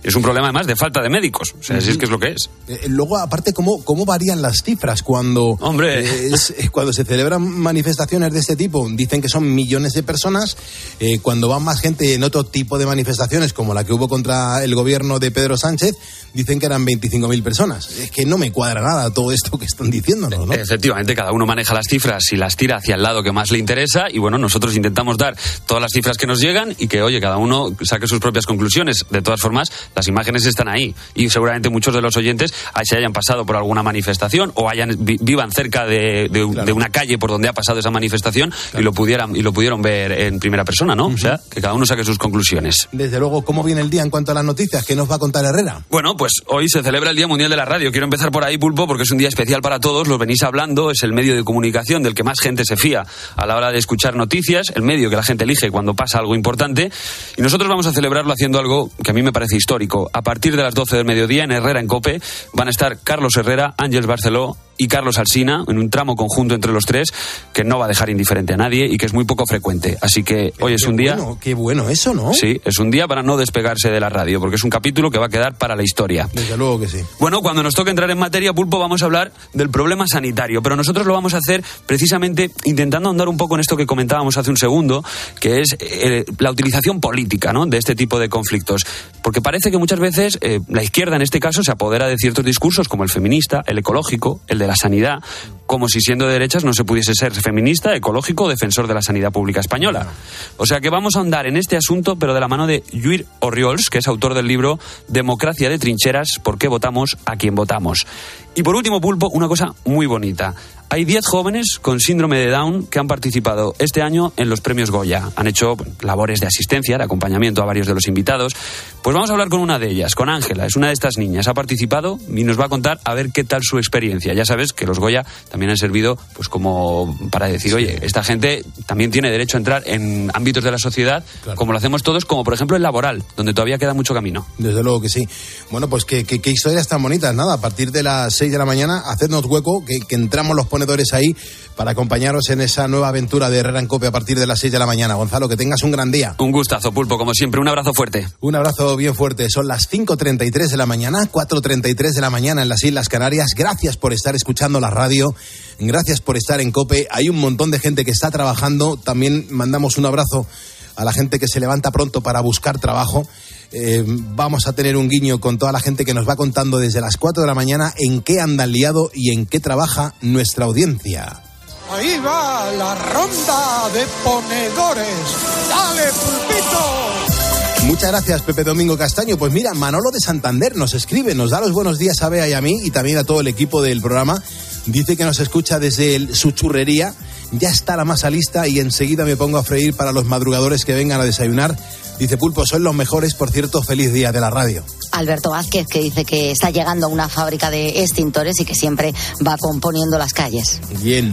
Es un problema además de falta de médicos, o sea, es que es lo que es. Eh, luego, aparte, ¿cómo, cómo varían las cifras cuando, Hombre. eh, es- eh, cuando se celebran manifestaciones de este tipo? Dicen que son millones de personas. eh, cuando van más gente en otro tipo de manifestaciones, como la que hubo contra el gobierno de Pedro Sánchez, dicen que eran 25.000 personas. Es que no me cuadra nada todo esto que están diciéndonos, ¿no? Efectivamente, cada uno maneja las cifras y las tira hacia el lado que más le interesa y bueno, nosotros intentamos dar todas las cifras que nos llegan y que, oye, cada uno saque sus propias conclusiones. De todas formas, las imágenes están ahí y seguramente muchos de los oyentes se hayan pasado por alguna manifestación o hayan vi- vivan cerca de, de- de una calle por donde ha pasado esa manifestación y lo pudieran y lo pudieron ver en primera persona, ¿no? O sea, que cada uno saque sus conclusiones. Desde luego, ¿cómo viene el día en cuanto a las noticias? ¿Qué nos va a contar Herrera? Bueno, pues hoy se celebra el Día Mundial de la Radio. Quiero empezar por ahí, Pulpo, porque es un día especial para todos. Lo venís hablando, es el medio de comunicación del que más gente se fía a la hora de escuchar noticias, el medio que la gente elige cuando pasa algo importante. Y nosotros vamos a celebrarlo haciendo algo que a mí me parece histórico. A partir de las 12 del mediodía en Herrera en Cope van a estar Carlos Herrera, Ángeles Barceló y Carlos Alsina en un tramo conjunto entre los tres que no va a dejar indiferente a nadie y que es muy poco frecuente. Así que hoy es un día. Bueno, qué bueno eso, ¿no? Sí, es un día para no despegarse de la radio, porque es un capítulo que va a quedar para la historia. Desde luego que sí. Bueno, cuando nos toque entrar en materia, Pulpo, vamos a hablar del problema sanitario, pero nosotros lo vamos a hacer precisamente intentando ahondar un poco en esto que comentábamos hace un segundo, que es eh, la utilización política ¿no? de este tipo de conflictos. Porque parece que muchas veces eh, la izquierda, en este caso, se apodera de ciertos discursos como el feminista, el ecológico, el de la sanidad, como si siendo de derechas no se pudiese ser feminista, ecológico o defensor de la sanidad pública española. O sea que vamos a ahondar en este asunto, pero de la mano de Lluir Orriols, que es autor del libro Democracia de trincheras, ¿por qué votamos a quien votamos? Y por último, Pulpo, una cosa muy bonita. Hay 10 jóvenes con síndrome de Down que han participado este año en los premios Goya. Han hecho bueno, labores de asistencia, de acompañamiento a varios de los invitados. Pues vamos a hablar con una de ellas, con Ángela. Es una de estas niñas. Ha participado y nos va a contar a ver qué tal su experiencia. Ya sabes que los Goya también han servido pues como para decir, oye, esta gente también tiene derecho a entrar en ámbitos de la sociedad, como lo hacemos todos, como por ejemplo el laboral, donde todavía queda mucho camino. Desde luego que sí. Bueno, pues qué, qué- qué historias tan bonitas. Nada, a partir de las 6 de la mañana, hacednos hueco, que, que entramos los ponedores ahí para acompañaros en esa nueva aventura de Herrera en Cope a partir de las 6 de la mañana. Gonzalo, que tengas un gran día. Un gustazo, Pulpo, como siempre. Un abrazo fuerte. Un abrazo bien fuerte. Son las 5.33 de la mañana, 4.33 de la mañana en las Islas Canarias. Gracias por estar escuchando la radio. Gracias por estar en Cope. Hay un montón de gente que está trabajando. También mandamos un abrazo a la gente que se levanta pronto para buscar trabajo. Eh, vamos a tener un guiño con toda la gente que nos va contando desde las 4 de la mañana en qué andan liado y en qué trabaja nuestra audiencia. Ahí va la ronda de ponedores. ¡Dale, pulpito! Muchas gracias, Pepe Domingo Castaño. Pues mira, Manolo de Santander nos escribe, nos da los buenos días a Bea y a mí y también a todo el equipo del programa. Dice que nos escucha desde el- su churrería. Ya está la masa lista y enseguida me pongo a freír para los madrugadores que vengan a desayunar. Dice Pulpo, son los mejores, por cierto, feliz día de la radio. Alberto Vázquez, que dice que está llegando a una fábrica de extintores y que siempre va componiendo las calles. Bien.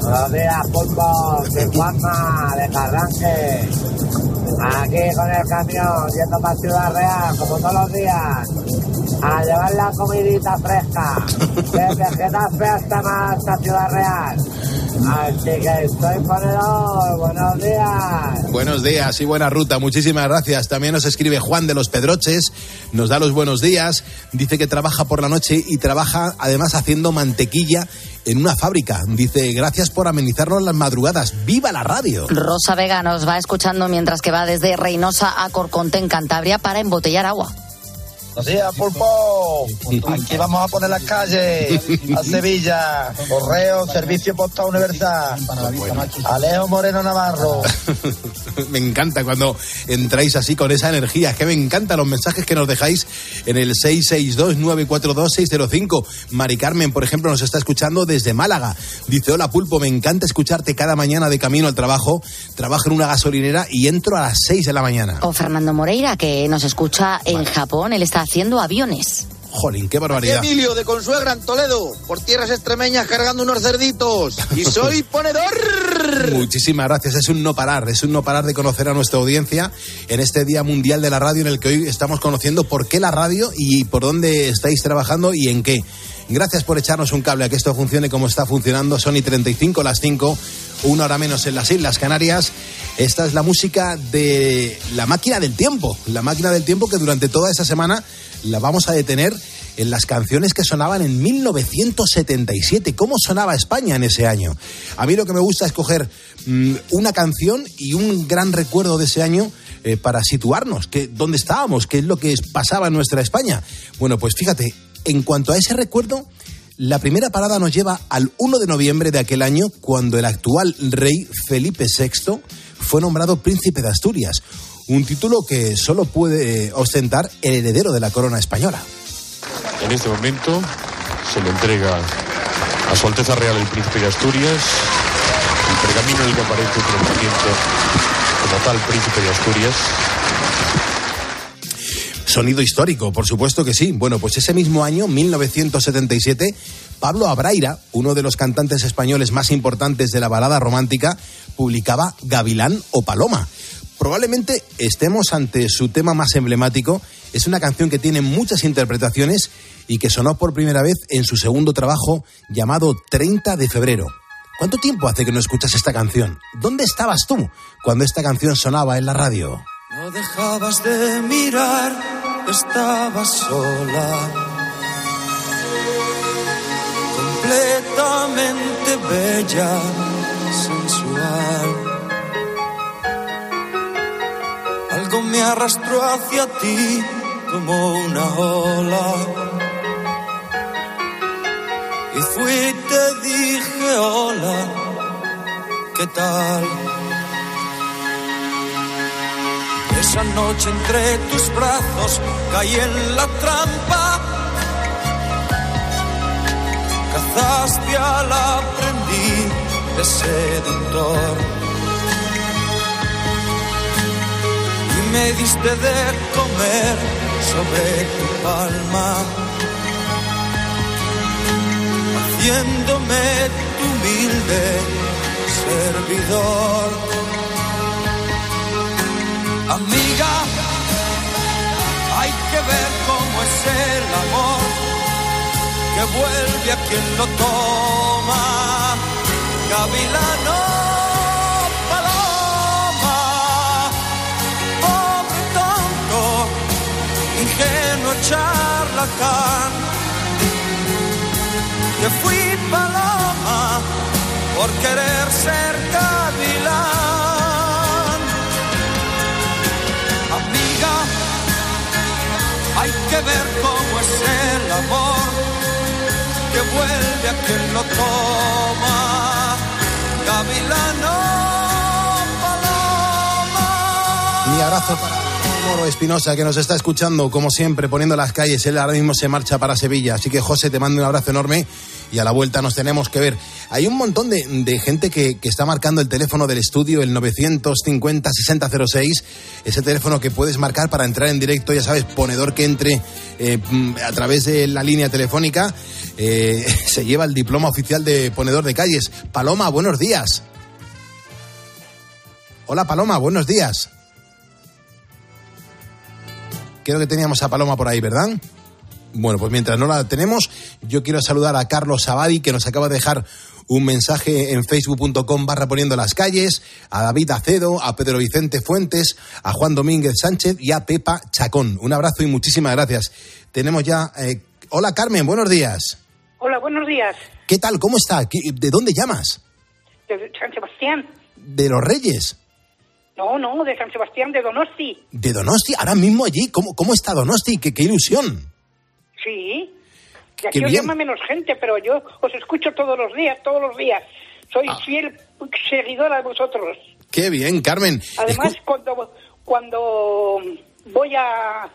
Buenos días, Pulpo, de Juanma, de Carranque. Aquí con el camión, yendo para Ciudad Real, como todos los días. A llevar la comidita fresca. Desde Getafe hasta más hasta Ciudad Real. Así que estoy ponedor, buenos días. Buenos días y buena ruta, muchísimas gracias. También nos escribe Juan de los Pedroches, nos da los buenos días, dice que trabaja por la noche y trabaja además haciendo mantequilla en una fábrica. Dice, gracias por amenizarnos las madrugadas, ¡viva la radio! Rosa Vega nos va escuchando mientras que va desde Reynosa a Corconte en Cantabria para embotellar agua. Buenos días, Pulpo. Aquí vamos a poner las calles a Sevilla. Correo, Servicio Postal Universal. Alejo Moreno Navarro. [LAUGHS] me encanta cuando entráis así con esa energía. Es que me encantan los mensajes que nos dejáis en el 662-942-605. Mari Carmen, por ejemplo, nos está escuchando desde Málaga. Dice, hola Pulpo, me encanta escucharte cada mañana de camino al trabajo. Trabajo en una gasolinera y entro a las 6 de la mañana. O Fernando Moreira, que nos escucha en Japón, él está haciendo aviones. Jolín, qué barbaridad. Emilio de Consuegra en Toledo, por tierras extremeñas cargando unos cerditos. Y [LAUGHS] soy ponedor. Muchísimas gracias. Es un no parar, es un no parar de conocer a nuestra audiencia en este Día Mundial de la Radio en el que hoy estamos conociendo por qué la radio y por dónde estáis trabajando y en qué. Gracias por echarnos un cable a que esto funcione como está funcionando. Son y 35 las 5, una hora menos en las Islas Canarias. Esta es la música de la máquina del tiempo. La máquina del tiempo que durante toda esta semana la vamos a detener en las canciones que sonaban en 1977. ¿Cómo sonaba España en ese año? A mí lo que me gusta es coger mm, una canción y un gran recuerdo de ese año eh, para situarnos, que, dónde estábamos, qué es lo que pasaba en nuestra España. Bueno, pues fíjate, en cuanto a ese recuerdo, la primera parada nos lleva al 1 de noviembre de aquel año, cuando el actual rey Felipe VI fue nombrado príncipe de Asturias, un título que solo puede eh, ostentar el heredero de la corona española. En este momento se le entrega a Su Alteza Real el Príncipe de Asturias el pergamino en el que aparece como tal Príncipe de Asturias. Sonido histórico, por supuesto que sí. Bueno, pues ese mismo año, 1977, Pablo Abraira, uno de los cantantes españoles más importantes de la balada romántica, publicaba Gavilán o Paloma. Probablemente estemos ante su tema más emblemático. Es una canción que tiene muchas interpretaciones y que sonó por primera vez en su segundo trabajo llamado 30 de febrero. ¿Cuánto tiempo hace que no escuchas esta canción? ¿Dónde estabas tú cuando esta canción sonaba en la radio? No dejabas de mirar, estabas sola. Completamente bella, sensual. Me arrastró hacia ti como una ola. Y fui te dije hola, ¿qué tal? Esa noche entre tus brazos caí en la trampa. Cazaste al aprendiz de seductor. Me diste de comer sobre tu palma. Haciéndome tu humilde servidor. Amiga, hay que ver cómo es el amor que vuelve a quien lo toma. Gavilano, charlatán. Que fui paloma por querer ser gavilán. Amiga, hay que ver cómo es el amor que vuelve a quien lo toma. Gavilano, paloma. Mi abrazo para Moro Espinosa, que nos está escuchando, como siempre, poniendo las calles. Él ahora mismo se marcha para Sevilla. Así que, José, te mando un abrazo enorme y a la vuelta nos tenemos que ver. Hay un montón de, gente que, está marcando el teléfono del estudio, el 950-6006, ese teléfono que puedes marcar para entrar en directo, ya sabes, ponedor que entre eh, a través de la línea telefónica, eh, [LAUGHS] se lleva el diploma oficial de ponedor de calles. Paloma, buenos días. Hola Paloma, buenos días. Creo que teníamos a Paloma por ahí, ¿verdad? Bueno, pues mientras no la tenemos, yo quiero saludar a Carlos Abadi, que nos acaba de dejar un mensaje en facebook.com barra poniendo las calles, a David Acedo, a Pedro Vicente Fuentes, a Juan Domínguez Sánchez y a Pepa Chacón. Un abrazo y muchísimas gracias. Tenemos ya... Eh... Hola Carmen, buenos días. Hola, buenos días. ¿Qué tal? ¿Cómo está? ¿De dónde llamas? De San Sebastián. De los Reyes. No, no, de San Sebastián de Donosti. De Donosti, ahora mismo allí. ¿Cómo, cómo está Donosti? ¿Qué, qué ilusión? Sí. Y aquí os llama menos gente, pero yo os escucho todos los días, todos los días. Soy Ah. fiel seguidora de vosotros. Qué bien, Carmen. Además, cuando, cuando voy a,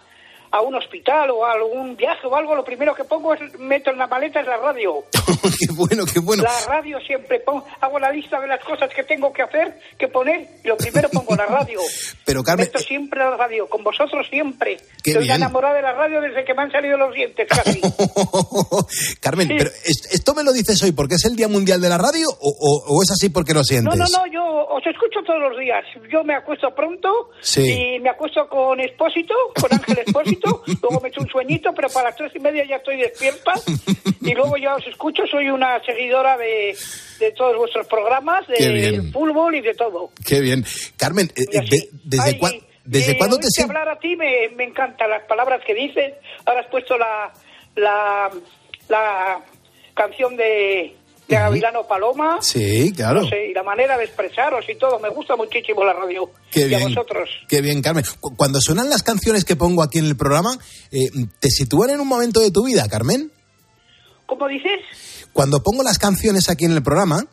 a un hospital o a algún viaje o algo, lo primero que pongo es, meto en la maleta es la radio. [LAUGHS] qué bueno, qué bueno. La radio siempre pongo, hago la lista de las cosas que tengo que hacer, que poner, y lo primero pongo la radio. [LAUGHS] Pero Carmen, Meto siempre la radio, con vosotros siempre. Qué Estoy bien. enamorada de la radio desde que me han salido los dientes casi. [LAUGHS] Carmen, pero ¿es- ¿esto me lo dices hoy porque es el Día Mundial de la Radio o, o- o es así porque lo sientes? No, no, no, yo os escucho todos los días. Yo me acuesto pronto Sí. y me acuesto con Expósito, con Ángel Luego me echo un sueñito, pero para las tres y media ya estoy despierta y luego ya os escucho. Soy una seguidora de, de todos vuestros programas, de fútbol y de todo. Qué bien. Carmen, eh, de- ¿desde, Ay, cuán- desde eh, cuándo te sientes? hablar a ti me, me encantan las palabras que dices. Ahora has puesto la, la, la canción de, de Gavilano Paloma. Sí, claro. No sé, y la manera de expresaros y todo. Me gusta muchísimo la radio. Qué y bien. a vosotros. Qué bien, Carmen. Cu- Cuando suenan las canciones que pongo aquí en el programa, eh, ¿te sitúan en un momento de tu vida, Carmen? ¿Cómo dices? Cuando pongo las canciones aquí en el programa,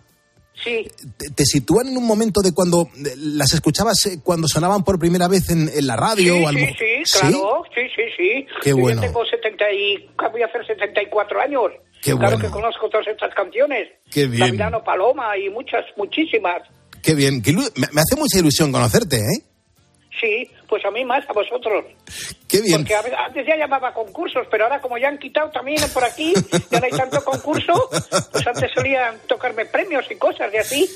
Sí. ¿te, te sitúan en un momento de cuando las escuchabas eh, cuando sonaban por primera vez en, en la radio sí, o algo? sí, sí, claro. Sí, sí, sí. Qué Yo bueno. tengo 70 y voy a hacer 74 años. Qué claro bueno. que conozco todas estas canciones. Qué bien. Gavilano Paloma y muchas, muchísimas. Qué bien. Qué me, hace mucha ilusión conocerte, ¿eh? Sí, pues a mí más, a vosotros. Qué bien. Porque antes ya llamaba concursos, pero ahora como ya han quitado también por aquí, ya no hay tanto concurso, pues antes solían tocarme premios y cosas de así.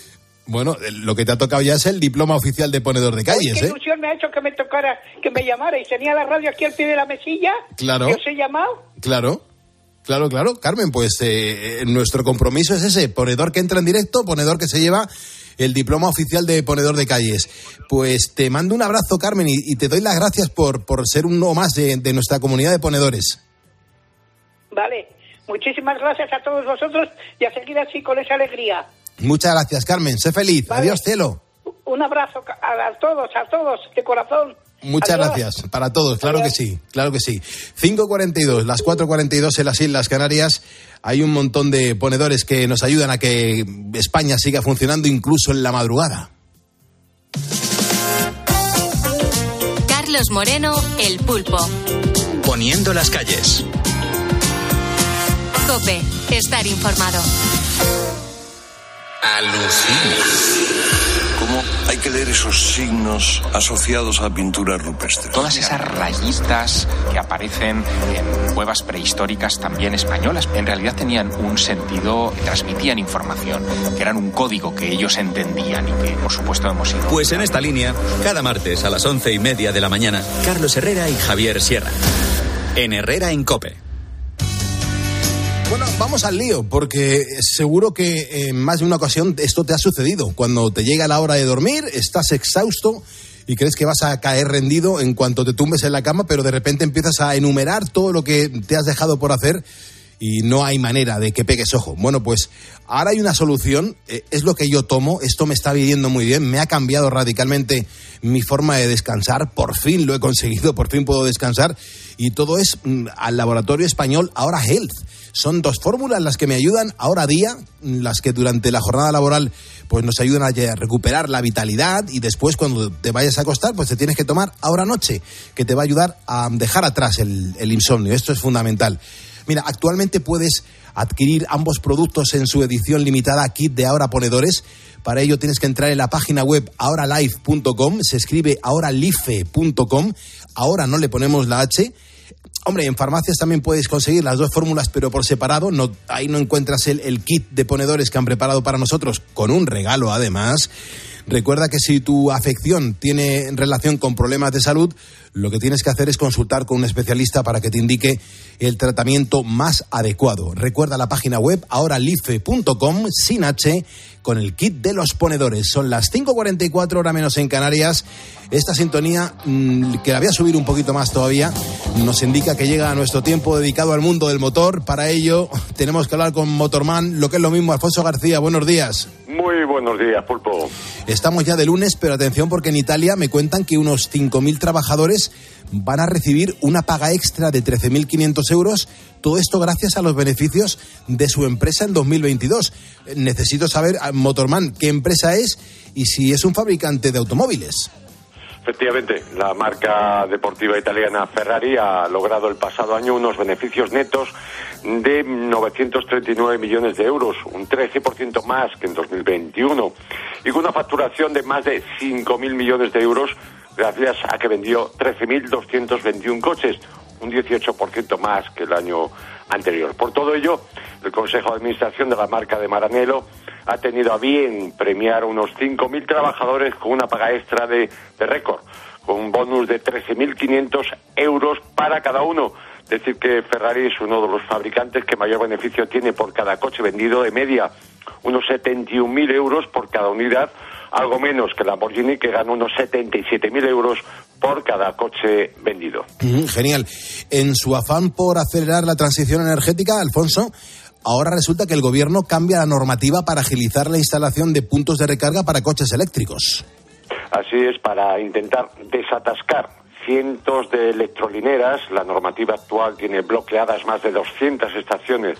Bueno, lo que te ha tocado ya es el diploma oficial de ponedor de calles, Qué ¿eh? ilusión me ha hecho que me tocara, que me llamara y tenía la radio aquí al pie de la mesilla. Claro. Os he llamado. Claro. Claro, claro. Carmen, pues eh, eh, nuestro compromiso es ese, ponedor que entra en directo, ponedor que se lleva el diploma oficial de ponedor de calles. Pues te mando un abrazo, Carmen, y, y te doy las gracias por, por ser uno más de, de nuestra comunidad de ponedores. Vale. Muchísimas gracias a todos vosotros y a seguir así con esa alegría. Muchas gracias, Carmen. Sé feliz. Vale. Adiós, cielo. Un abrazo a, a todos, a todos, de corazón. Muchas Adiós. gracias. Para todos, claro que sí, claro que sí. 5.42, las 4.42 en las Islas Canarias. Hay un montón de ponedores que nos ayudan a que España siga funcionando incluso en la madrugada. Carlos Moreno, El Pulpo. Poniendo las calles. Cope, estar informado. ¿Cómo hay que leer esos signos asociados a pinturas rupestres? Todas esas rayitas que aparecen en cuevas prehistóricas también españolas, en realidad tenían un sentido, transmitían información, que eran un código que ellos entendían y que, por supuesto, hemos ido. Pues en esta línea, cada martes a las once y media de la mañana, Carlos Herrera y Javier Sierra. En Herrera en Cope. Bueno, vamos al lío, porque seguro que en más de una ocasión esto te ha sucedido. Cuando te llega la hora de dormir, estás exhausto y crees que vas a caer rendido en cuanto te tumbes en la cama, pero de repente empiezas a enumerar todo lo que te has dejado por hacer y no hay manera de que pegues ojo. Bueno, pues ahora hay una solución, eh, es lo que yo tomo, esto me está viviendo muy bien, me ha cambiado radicalmente mi forma de descansar, por fin lo he conseguido, por fin puedo descansar y todo es mm, al laboratorio español Ahora Health. Son dos fórmulas las que me ayudan ahora día, las que durante la jornada laboral pues nos ayudan a recuperar la vitalidad y después cuando te vayas a acostar pues te tienes que tomar ahora noche, que te va a ayudar a dejar atrás el, el insomnio. Esto es fundamental. Mira, actualmente puedes adquirir ambos productos en su edición limitada kit de ahora ponedores. Para ello tienes que entrar en la página web ahoralife.com, se escribe ahoralife.com, ahora no le ponemos la H. Hombre, en farmacias también puedes conseguir las dos fórmulas, pero por separado. No, ahí no encuentras el, el kit de ponedores que han preparado para nosotros, con un regalo además. Recuerda que si tu afección tiene relación con problemas de salud, lo que tienes que hacer es consultar con un especialista para que te indique el tratamiento más adecuado. Recuerda la página web ahoralife.com sin H con el kit de los ponedores. Son las 5.44 hora menos en Canarias. Esta sintonía, mm, que la voy a subir un poquito más todavía, nos indica que llega a nuestro tiempo dedicado al mundo del motor. Para ello [LAUGHS] tenemos que hablar con Motorman, lo que es lo mismo. Alfonso García, buenos días. Muy buenos días, Pulpo. Estamos ya de lunes, pero atención porque en Italia me cuentan que unos 5.000 trabajadores van a recibir una paga extra de 13.500 euros. Todo esto gracias a los beneficios de su empresa en 2022. Eh, Necesito saber, ah, Motorman, qué empresa es y si es un fabricante de automóviles. Efectivamente, la marca deportiva italiana Ferrari ha logrado el pasado año unos beneficios netos de 939 millones de euros, un 13% más que en 2021, y con una facturación de más de 5.000 millones de euros gracias a que vendió 13.221 coches, un 18% más que el año anterior. Por todo ello, el Consejo de Administración de la marca de Maranello ha tenido a bien premiar unos 5.000 trabajadores con una paga extra de, de récord, con un bonus de 13.500 euros para cada uno. Es decir, que Ferrari es uno de los fabricantes que mayor beneficio tiene por cada coche vendido de media, unos 71.000 euros por cada unidad, algo menos que Lamborghini, que gana unos 77.000 euros por cada coche vendido. Mm, Genial. En su afán por acelerar la transición energética, Alfonso, ahora resulta que el gobierno cambia la normativa para agilizar la instalación de puntos de recarga para coches eléctricos. Así es, para intentar desatascar cientos de electrolineras, la normativa actual tiene bloqueadas más de 200 estaciones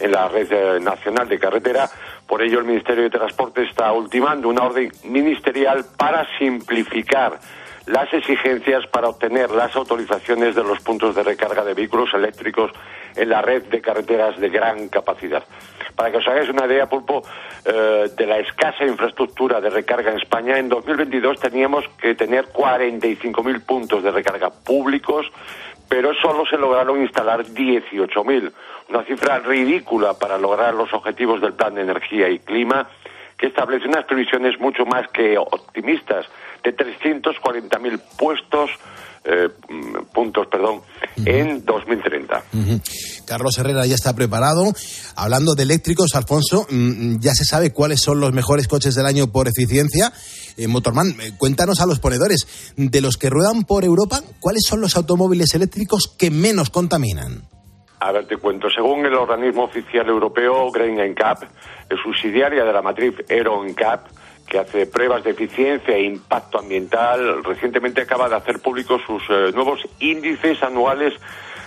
en la red eh, nacional de carretera. Por ello, el Ministerio de Transporte está ultimando una orden ministerial para simplificar las exigencias para obtener las autorizaciones de los puntos de recarga de vehículos eléctricos en la red de carreteras de gran capacidad. Para que os hagáis una idea, Pulpo, eh, de la escasa infraestructura de recarga en España, en 2022 teníamos que tener 45.000 puntos de recarga públicos, pero solo se lograron instalar 18.000, una cifra ridícula para lograr los objetivos del Plan de Energía y Clima, que establece unas previsiones mucho más que optimistas de 340.000 puestos eh, mm, puntos, perdón, en 2030. Ujú. Carlos Herrera ya está preparado. Hablando de eléctricos, Alfonso, mm, ya se sabe cuáles son los mejores coches del año por eficiencia. Eh, Motorman, eh, cuéntanos a los ponedores, de los que ruedan por Europa, ¿cuáles son los automóviles eléctricos que menos contaminan? A ver, te cuento. Según el organismo oficial europeo Green NCAP, subsidiaria de la matriz Euro NCAP, que hace pruebas de eficiencia e impacto ambiental, recientemente acaba de hacer públicos sus eh, nuevos índices anuales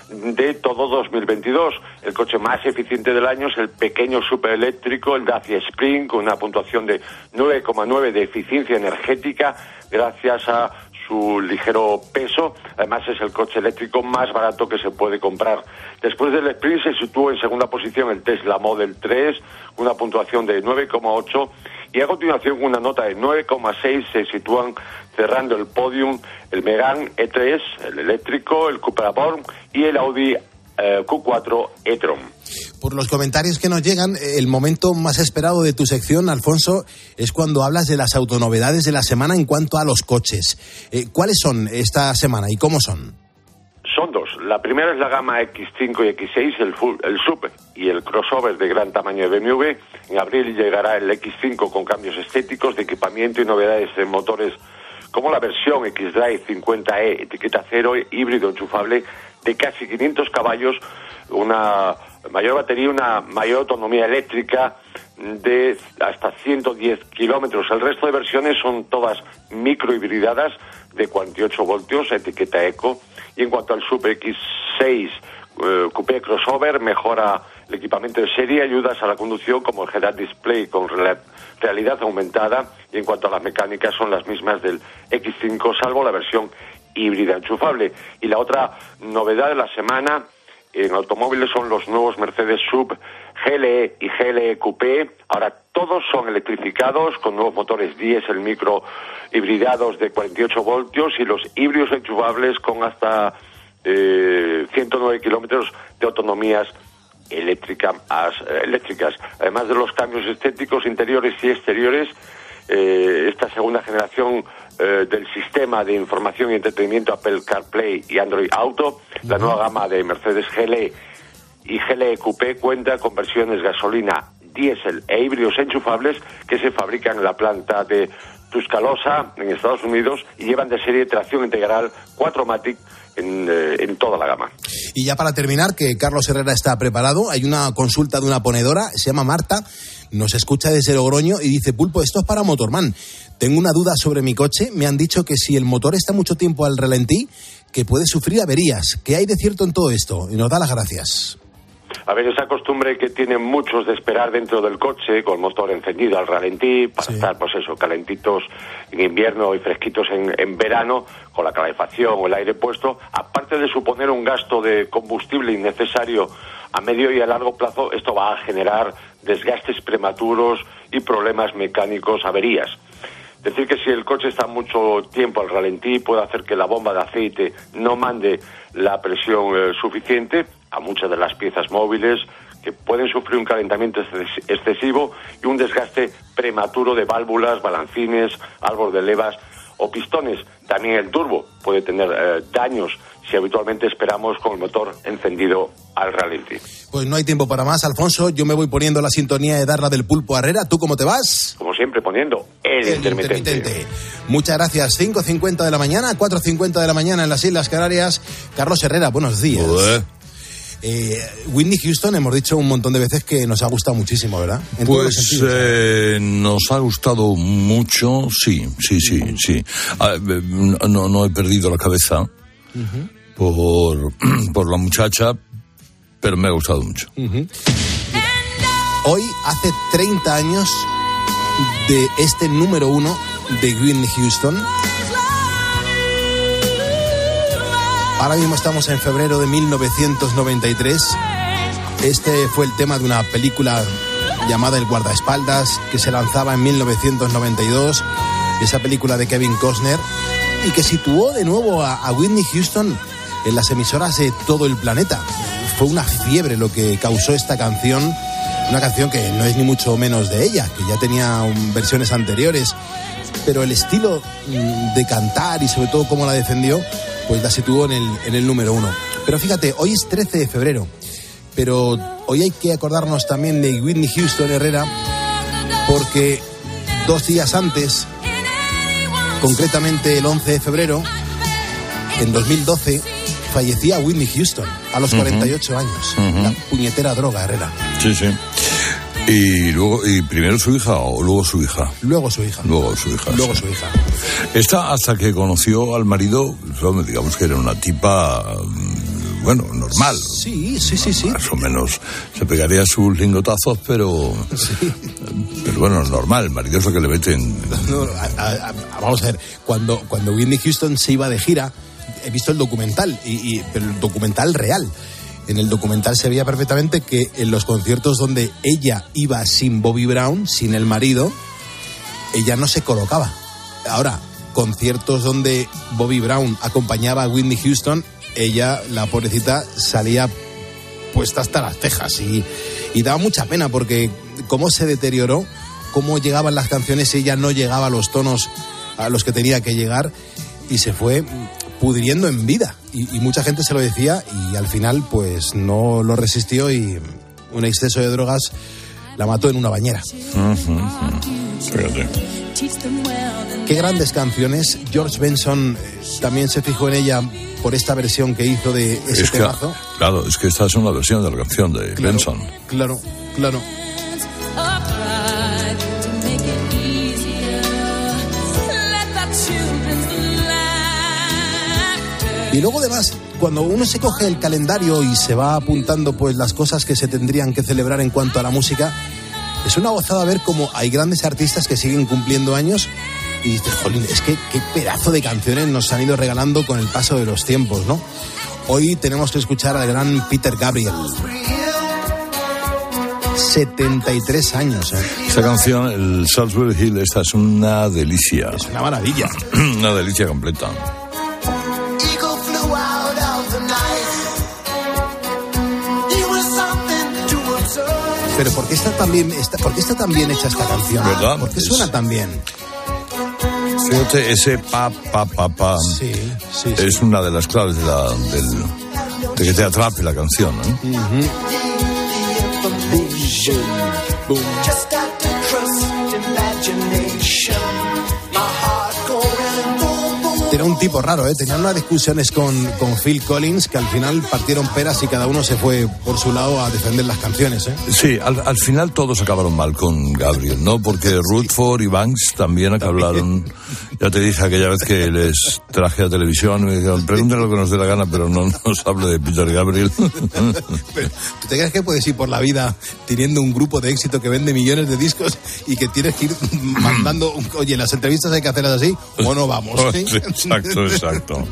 de todo 2022. El coche más eficiente del año es el pequeño supereléctrico, el Dacia Spring, con una puntuación de 9,9 de eficiencia energética, gracias a su ligero peso. Además, es el coche eléctrico más barato que se puede comprar. Después del Sprint se situó en segunda posición el Tesla Model 3, con una puntuación de 9,8. Y a continuación, con una nota de 9,6, se sitúan cerrando el podium el Megane E3, el eléctrico, el Cupra Born y el Audi eh, Q4 e-tron. Por los comentarios que nos llegan, eh, el momento más esperado de tu sección, Alfonso, es cuando hablas de las autonovedades de la semana en cuanto a los coches. Eh, ¿Cuáles son esta semana y cómo son? Son dos. La primera es la gama X5 y X6, el, full, el Super y el crossover de gran tamaño de BMW. En abril llegará el X5 con cambios estéticos, de equipamiento y novedades en motores como la versión X-Drive 50E, etiqueta cero, híbrido enchufable, de casi 500 caballos, una mayor batería, una mayor autonomía eléctrica de hasta 110 kilómetros. El resto de versiones son todas microhibridadas de 48 voltios, etiqueta eco. Y en cuanto al Super X6 eh, Coupé Crossover, mejora el equipamiento de serie, ayudas a la conducción como el head display con realidad aumentada. Y en cuanto a las mecánicas, son las mismas del X5, salvo la versión híbrida enchufable. Y la otra novedad de la semana en automóviles son los nuevos Mercedes Sub GLE y GLE Coupé. Ahora todos son electrificados con nuevos motores diésel micro hibridados de 48 voltios y los híbridos enchufables con hasta eh, 109 kilómetros de autonomías eh, eléctricas. Además de los cambios estéticos interiores y exteriores, eh, esta segunda generación eh, del sistema de información y entretenimiento Apple CarPlay y Android Auto, la nueva gama de Mercedes GLE y GLE Coupé cuenta con versiones gasolina, diésel e híbridos enchufables que se fabrican en la planta de Tuscaloosa, en Estados Unidos, y llevan de serie tracción integral 4MATIC en, eh, en toda la gama. Y ya para terminar, que Carlos Herrera está preparado, hay una consulta de una ponedora, se llama Marta, nos escucha desde Logroño y dice, Pulpo, esto es para Motorman. Tengo una duda sobre mi coche, me han dicho que si el motor está mucho tiempo al ralentí, que puede sufrir averías. ¿Qué hay de cierto en todo esto? Y nos da las gracias. A ver, esa costumbre que tienen muchos de esperar dentro del coche con el motor encendido al ralentí para estar, pues eso, calentitos en invierno y fresquitos en, en verano con la calefacción o el aire puesto, aparte de suponer un gasto de combustible innecesario a medio y a largo plazo, esto va a generar desgastes prematuros y problemas mecánicos, averías. Decir que si el coche está mucho tiempo al ralentí puede hacer que la bomba de aceite no mande la presión eh, suficiente a muchas de las piezas móviles que pueden sufrir un calentamiento exces- excesivo y un desgaste prematuro de válvulas, balancines, árbol de levas o pistones. También el turbo puede tener eh, daños si habitualmente esperamos con el motor encendido al ralentí. Pues no hay tiempo para más, Alfonso. Yo me voy poniendo la sintonía de darla del pulpo a Herrera. ¿Tú cómo te vas? Como siempre, poniendo el, intermitente. Muchas gracias. 5.50 de la mañana, 4.50 de la mañana en las Islas Canarias. Carlos Herrera, buenos días. Eh, Whitney Houston, hemos dicho un montón de veces que nos ha gustado muchísimo, ¿verdad? En Pues sentidos. eh, nos ha gustado mucho, sí, sí, sí, sí. Ah, eh, no, no he perdido la cabeza por, [CLEARS THROAT] por la muchacha, pero me ha gustado mucho. Hoy hace 30 años de este número uno de Whitney Houston. Ahora mismo estamos en febrero de 1993. Este fue el tema de una película llamada El guardaespaldas que se lanzaba en 1992. Esa película de Kevin Costner y que situó de nuevo a, Whitney Houston en las emisoras de todo el planeta. Fue una fiebre lo que causó esta canción, una canción que no es ni mucho menos de ella, que ya tenía versiones anteriores, pero el estilo mm, de cantar y sobre todo cómo la defendió, pues la situó en el número uno. Pero fíjate, hoy es 13 de febrero, pero hoy hay que acordarnos también de Whitney Houston Herrera, porque dos días antes, concretamente el 11 de febrero, en 2012, fallecía Whitney Houston a los Ujú. 48 años. Ujú. La puñetera droga, Herrera. Sí, sí. Y luego, y primero su hija o luego su hija. Luego su hija. Luego su hija. Luego sí. su hija. Esta, hasta que conoció al marido, digamos que era una tipa, mm, bueno, normal. Sí, sí, sí, sí. Más o menos se pegaría sus lingotazos, pero, pero bueno, normal. El marido es lo que le meten. No, a- a- a- vamos a ver, cuando, cuando Whitney Houston se iba de gira, he visto el documental, y, y- pero el documental real. En el documental se veía perfectamente que en los conciertos donde ella iba sin Bobby Brown, sin el marido, ella no se colocaba. Ahora, conciertos donde Bobby Brown acompañaba a Whitney Houston, ella, la pobrecita, salía puesta hasta las cejas y, y daba mucha pena porque cómo se deterioró, cómo llegaban las canciones, ella no llegaba a los tonos a los que tenía que llegar y se fue pudriendo en vida. Y, y mucha gente se lo decía y al final pues no lo resistió y un exceso de drogas la mató en una bañera. Ujú. Fíjate. Qué grandes canciones. George Benson eh, también se fijó en ella por esta versión que hizo de ese Es que, temazo. claro, es que esta es una versión de la canción de Benson. Claro, claro. Y luego además, cuando uno se coge el calendario y se va apuntando pues las cosas que se tendrían que celebrar en cuanto a la música, es una gozada ver cómo hay grandes artistas que siguen cumpliendo años y dices, jolín, es que qué pedazo de canciones nos han ido regalando con el paso de los tiempos, ¿no? Hoy tenemos que escuchar al gran Peter Gabriel. 73 años, ¿eh? Esta canción, el Salisbury Hill, esta es una delicia. Es una maravilla. [CLEARS THROAT] una delicia completa. Pero ¿por qué está tan bien, está, ¿por qué está tan bien hecha esta canción? ¿Verdad? ¿Por qué suena tan bien? Fíjate, ese pa, pa, pa, pa. Es una de las claves de, la, del, de que te atrape la canción, ¿no? Just got Era un tipo raro, ¿eh? Tenían unas discusiones con, con Phil Collins que al final partieron peras y cada uno se fue por su lado a defender las canciones, ¿eh? Sí, al, al final todos acabaron mal con Gabriel, ¿no? Porque Rutherford y Banks también hablaron. [LAUGHS] Ya te dije aquella vez que les traje a televisión, me dijeron, pregúntenle lo que nos dé la gana, pero no nos hable de Peter Gabriel. Pero, ¿Tú te crees que puedes ir por la vida teniendo un grupo de éxito que vende millones de discos y que tienes que ir [CLEARS THROAT] mandando, oye, las entrevistas hay que hacerlas así o no vamos? [LAUGHS] ¿sí? exacto, exacto.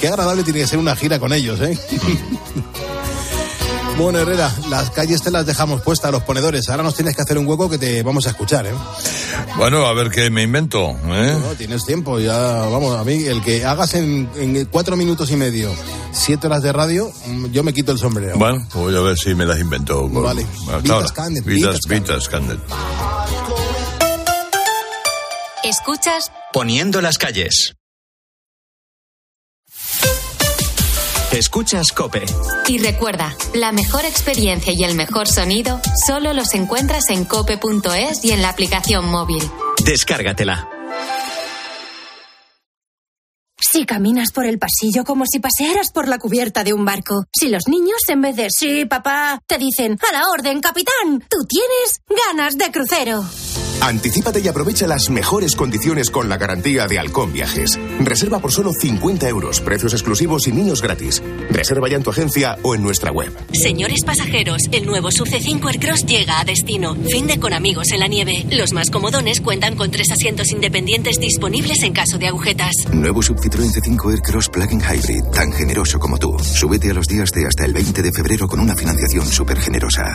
Qué agradable tiene que ser una gira con ellos, ¿eh? [LAUGHS] Bueno, Herrera, las calles te las dejamos puestas a los ponedores. Ahora nos tienes que hacer un hueco que te vamos a escuchar, ¿eh? Bueno, a ver qué me invento, ¿eh? No, tienes tiempo, ya, vamos, a mí, el que hagas en, en cuatro minutos y medio, siete horas de radio, mm, yo me quito el sombrero. Bueno, voy a ver si me las invento. Vale. Hasta Vitas. Candet, Vitas, Vitas Vitas Candet. Escuchas Poniendo las calles. Escuchas Cope. y recuerda, la mejor experiencia y el mejor sonido solo los encuentras en cope.es y en la aplicación móvil. Descárgatela. Si caminas por el pasillo como si pasearas por la cubierta de un barco. Si los niños, en vez de sí, papá, te dicen a la orden, capitán, tú tienes ganas de crucero. Anticípate y aprovecha las mejores condiciones con la garantía de Halcón Viajes. Reserva por solo 50 euros, precios exclusivos y niños gratis. Reserva ya en tu agencia o en nuestra web. Señores pasajeros, el nuevo Sub C5 Aircross llega a destino. Fin de con amigos en la nieve. Los más comodones cuentan con tres asientos independientes disponibles en caso de agujetas. Nuevo Sub Citroën C5 Aircross Plug-in Hybrid, tan generoso como tú. Súbete a los días de hasta el 20 de febrero con una financiación súper generosa.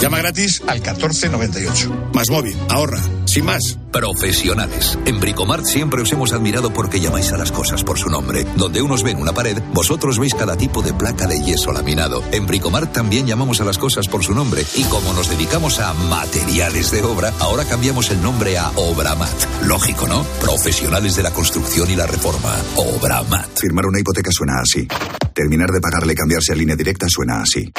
Llama gratis al 1498. Más móvil, ahorra. Sin más. Profesionales. En Bricomart siempre os hemos admirado porque llamáis a las cosas por su nombre. Donde unos ven una pared, vosotros veis cada tipo de placa de yeso laminado. En Bricomart también llamamos a las cosas por su nombre. Y como nos dedicamos a materiales de obra, ahora cambiamos el nombre a Obramat. Lógico, ¿no? Profesionales de la construcción y la reforma. Obramat. Firmar una hipoteca suena así. Terminar de pagarle y cambiarse a línea directa suena así.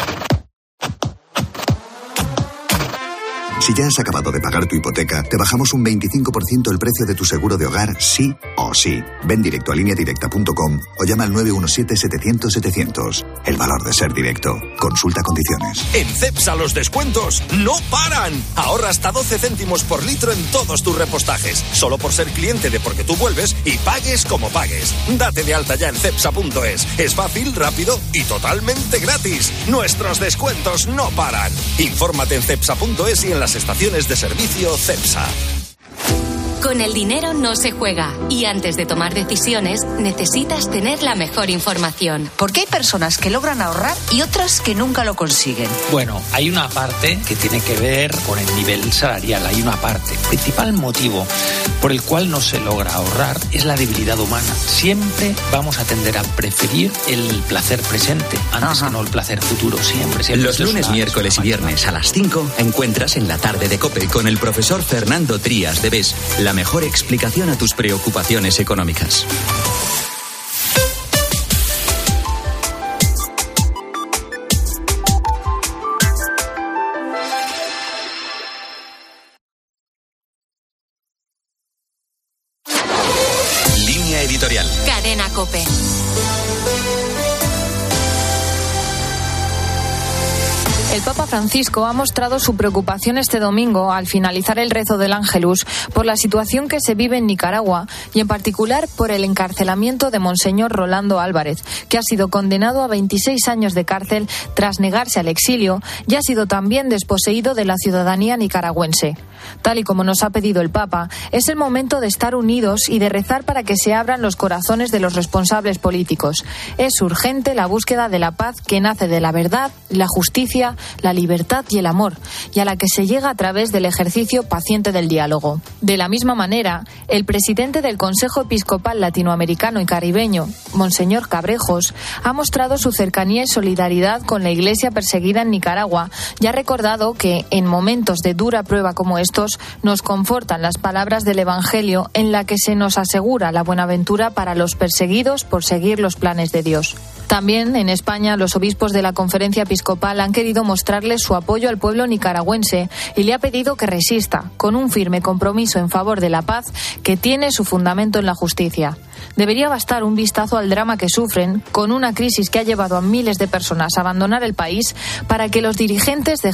Si ya has acabado de pagar tu hipoteca, te bajamos un 25% el precio de tu seguro de hogar, sí o sí. Ven directo a lineadirecta.com o llama al 917-700-700. El valor de ser directo. Consulta condiciones. En CEPSA los descuentos no paran. Ahorra hasta 12 céntimos por litro en todos tus repostajes. Solo por ser cliente de Porque tú vuelves y pagues como pagues. Date de alta ya en CEPSA.es. Es fácil, rápido y totalmente gratis. Nuestros descuentos no paran. Infórmate en CEPSA.es y en las estaciones de servicio CEPSA. Con el dinero no se juega y antes de tomar decisiones necesitas tener la mejor información. Porque hay personas que logran ahorrar y otras que nunca lo consiguen. Bueno, hay una parte que tiene que ver con el nivel salarial, hay una parte. El principal motivo por el cual no se logra ahorrar es la debilidad humana. Siempre vamos a tender a preferir el placer presente antes que no el placer futuro, siempre. siempre. Los lunes, una- miércoles y viernes a las 5 encuentras en la tarde de Cope con el profesor Fernando Trías de BES la mejor explicación a tus preocupaciones económicas. Francisco ha mostrado su preocupación este domingo al finalizar el rezo del Ángelus por la situación que se vive en Nicaragua y en particular por el encarcelamiento de Monseñor Rolando Álvarez, que ha sido condenado a 26 años de cárcel tras negarse al exilio y ha sido también desposeído de la ciudadanía nicaragüense. Tal y como nos ha pedido el Papa, es el momento de estar unidos y de rezar para que se abran los corazones de los responsables políticos. Es urgente la búsqueda de la paz que nace de la verdad, la justicia la libertad y el amor, y a la que se llega a través del ejercicio paciente del diálogo. De la misma manera, el presidente del Consejo Episcopal Latinoamericano y Caribeño, Monseñor Cabrejos, ha mostrado su cercanía y solidaridad con la Iglesia perseguida en Nicaragua y ha recordado que, en momentos de dura prueba como nos confortan las palabras del Evangelio en la que se nos asegura la buenaventura para los perseguidos por seguir los planes de Dios. También en España los obispos de la conferencia episcopal han querido mostrarle su apoyo al pueblo nicaragüense y le ha pedido que resista, con un firme compromiso en favor de la paz que tiene su fundamento en la justicia. Debería bastar un vistazo al drama que sufren, con una crisis que ha llevado a miles de personas a abandonar el país, para que los dirigentes dejaran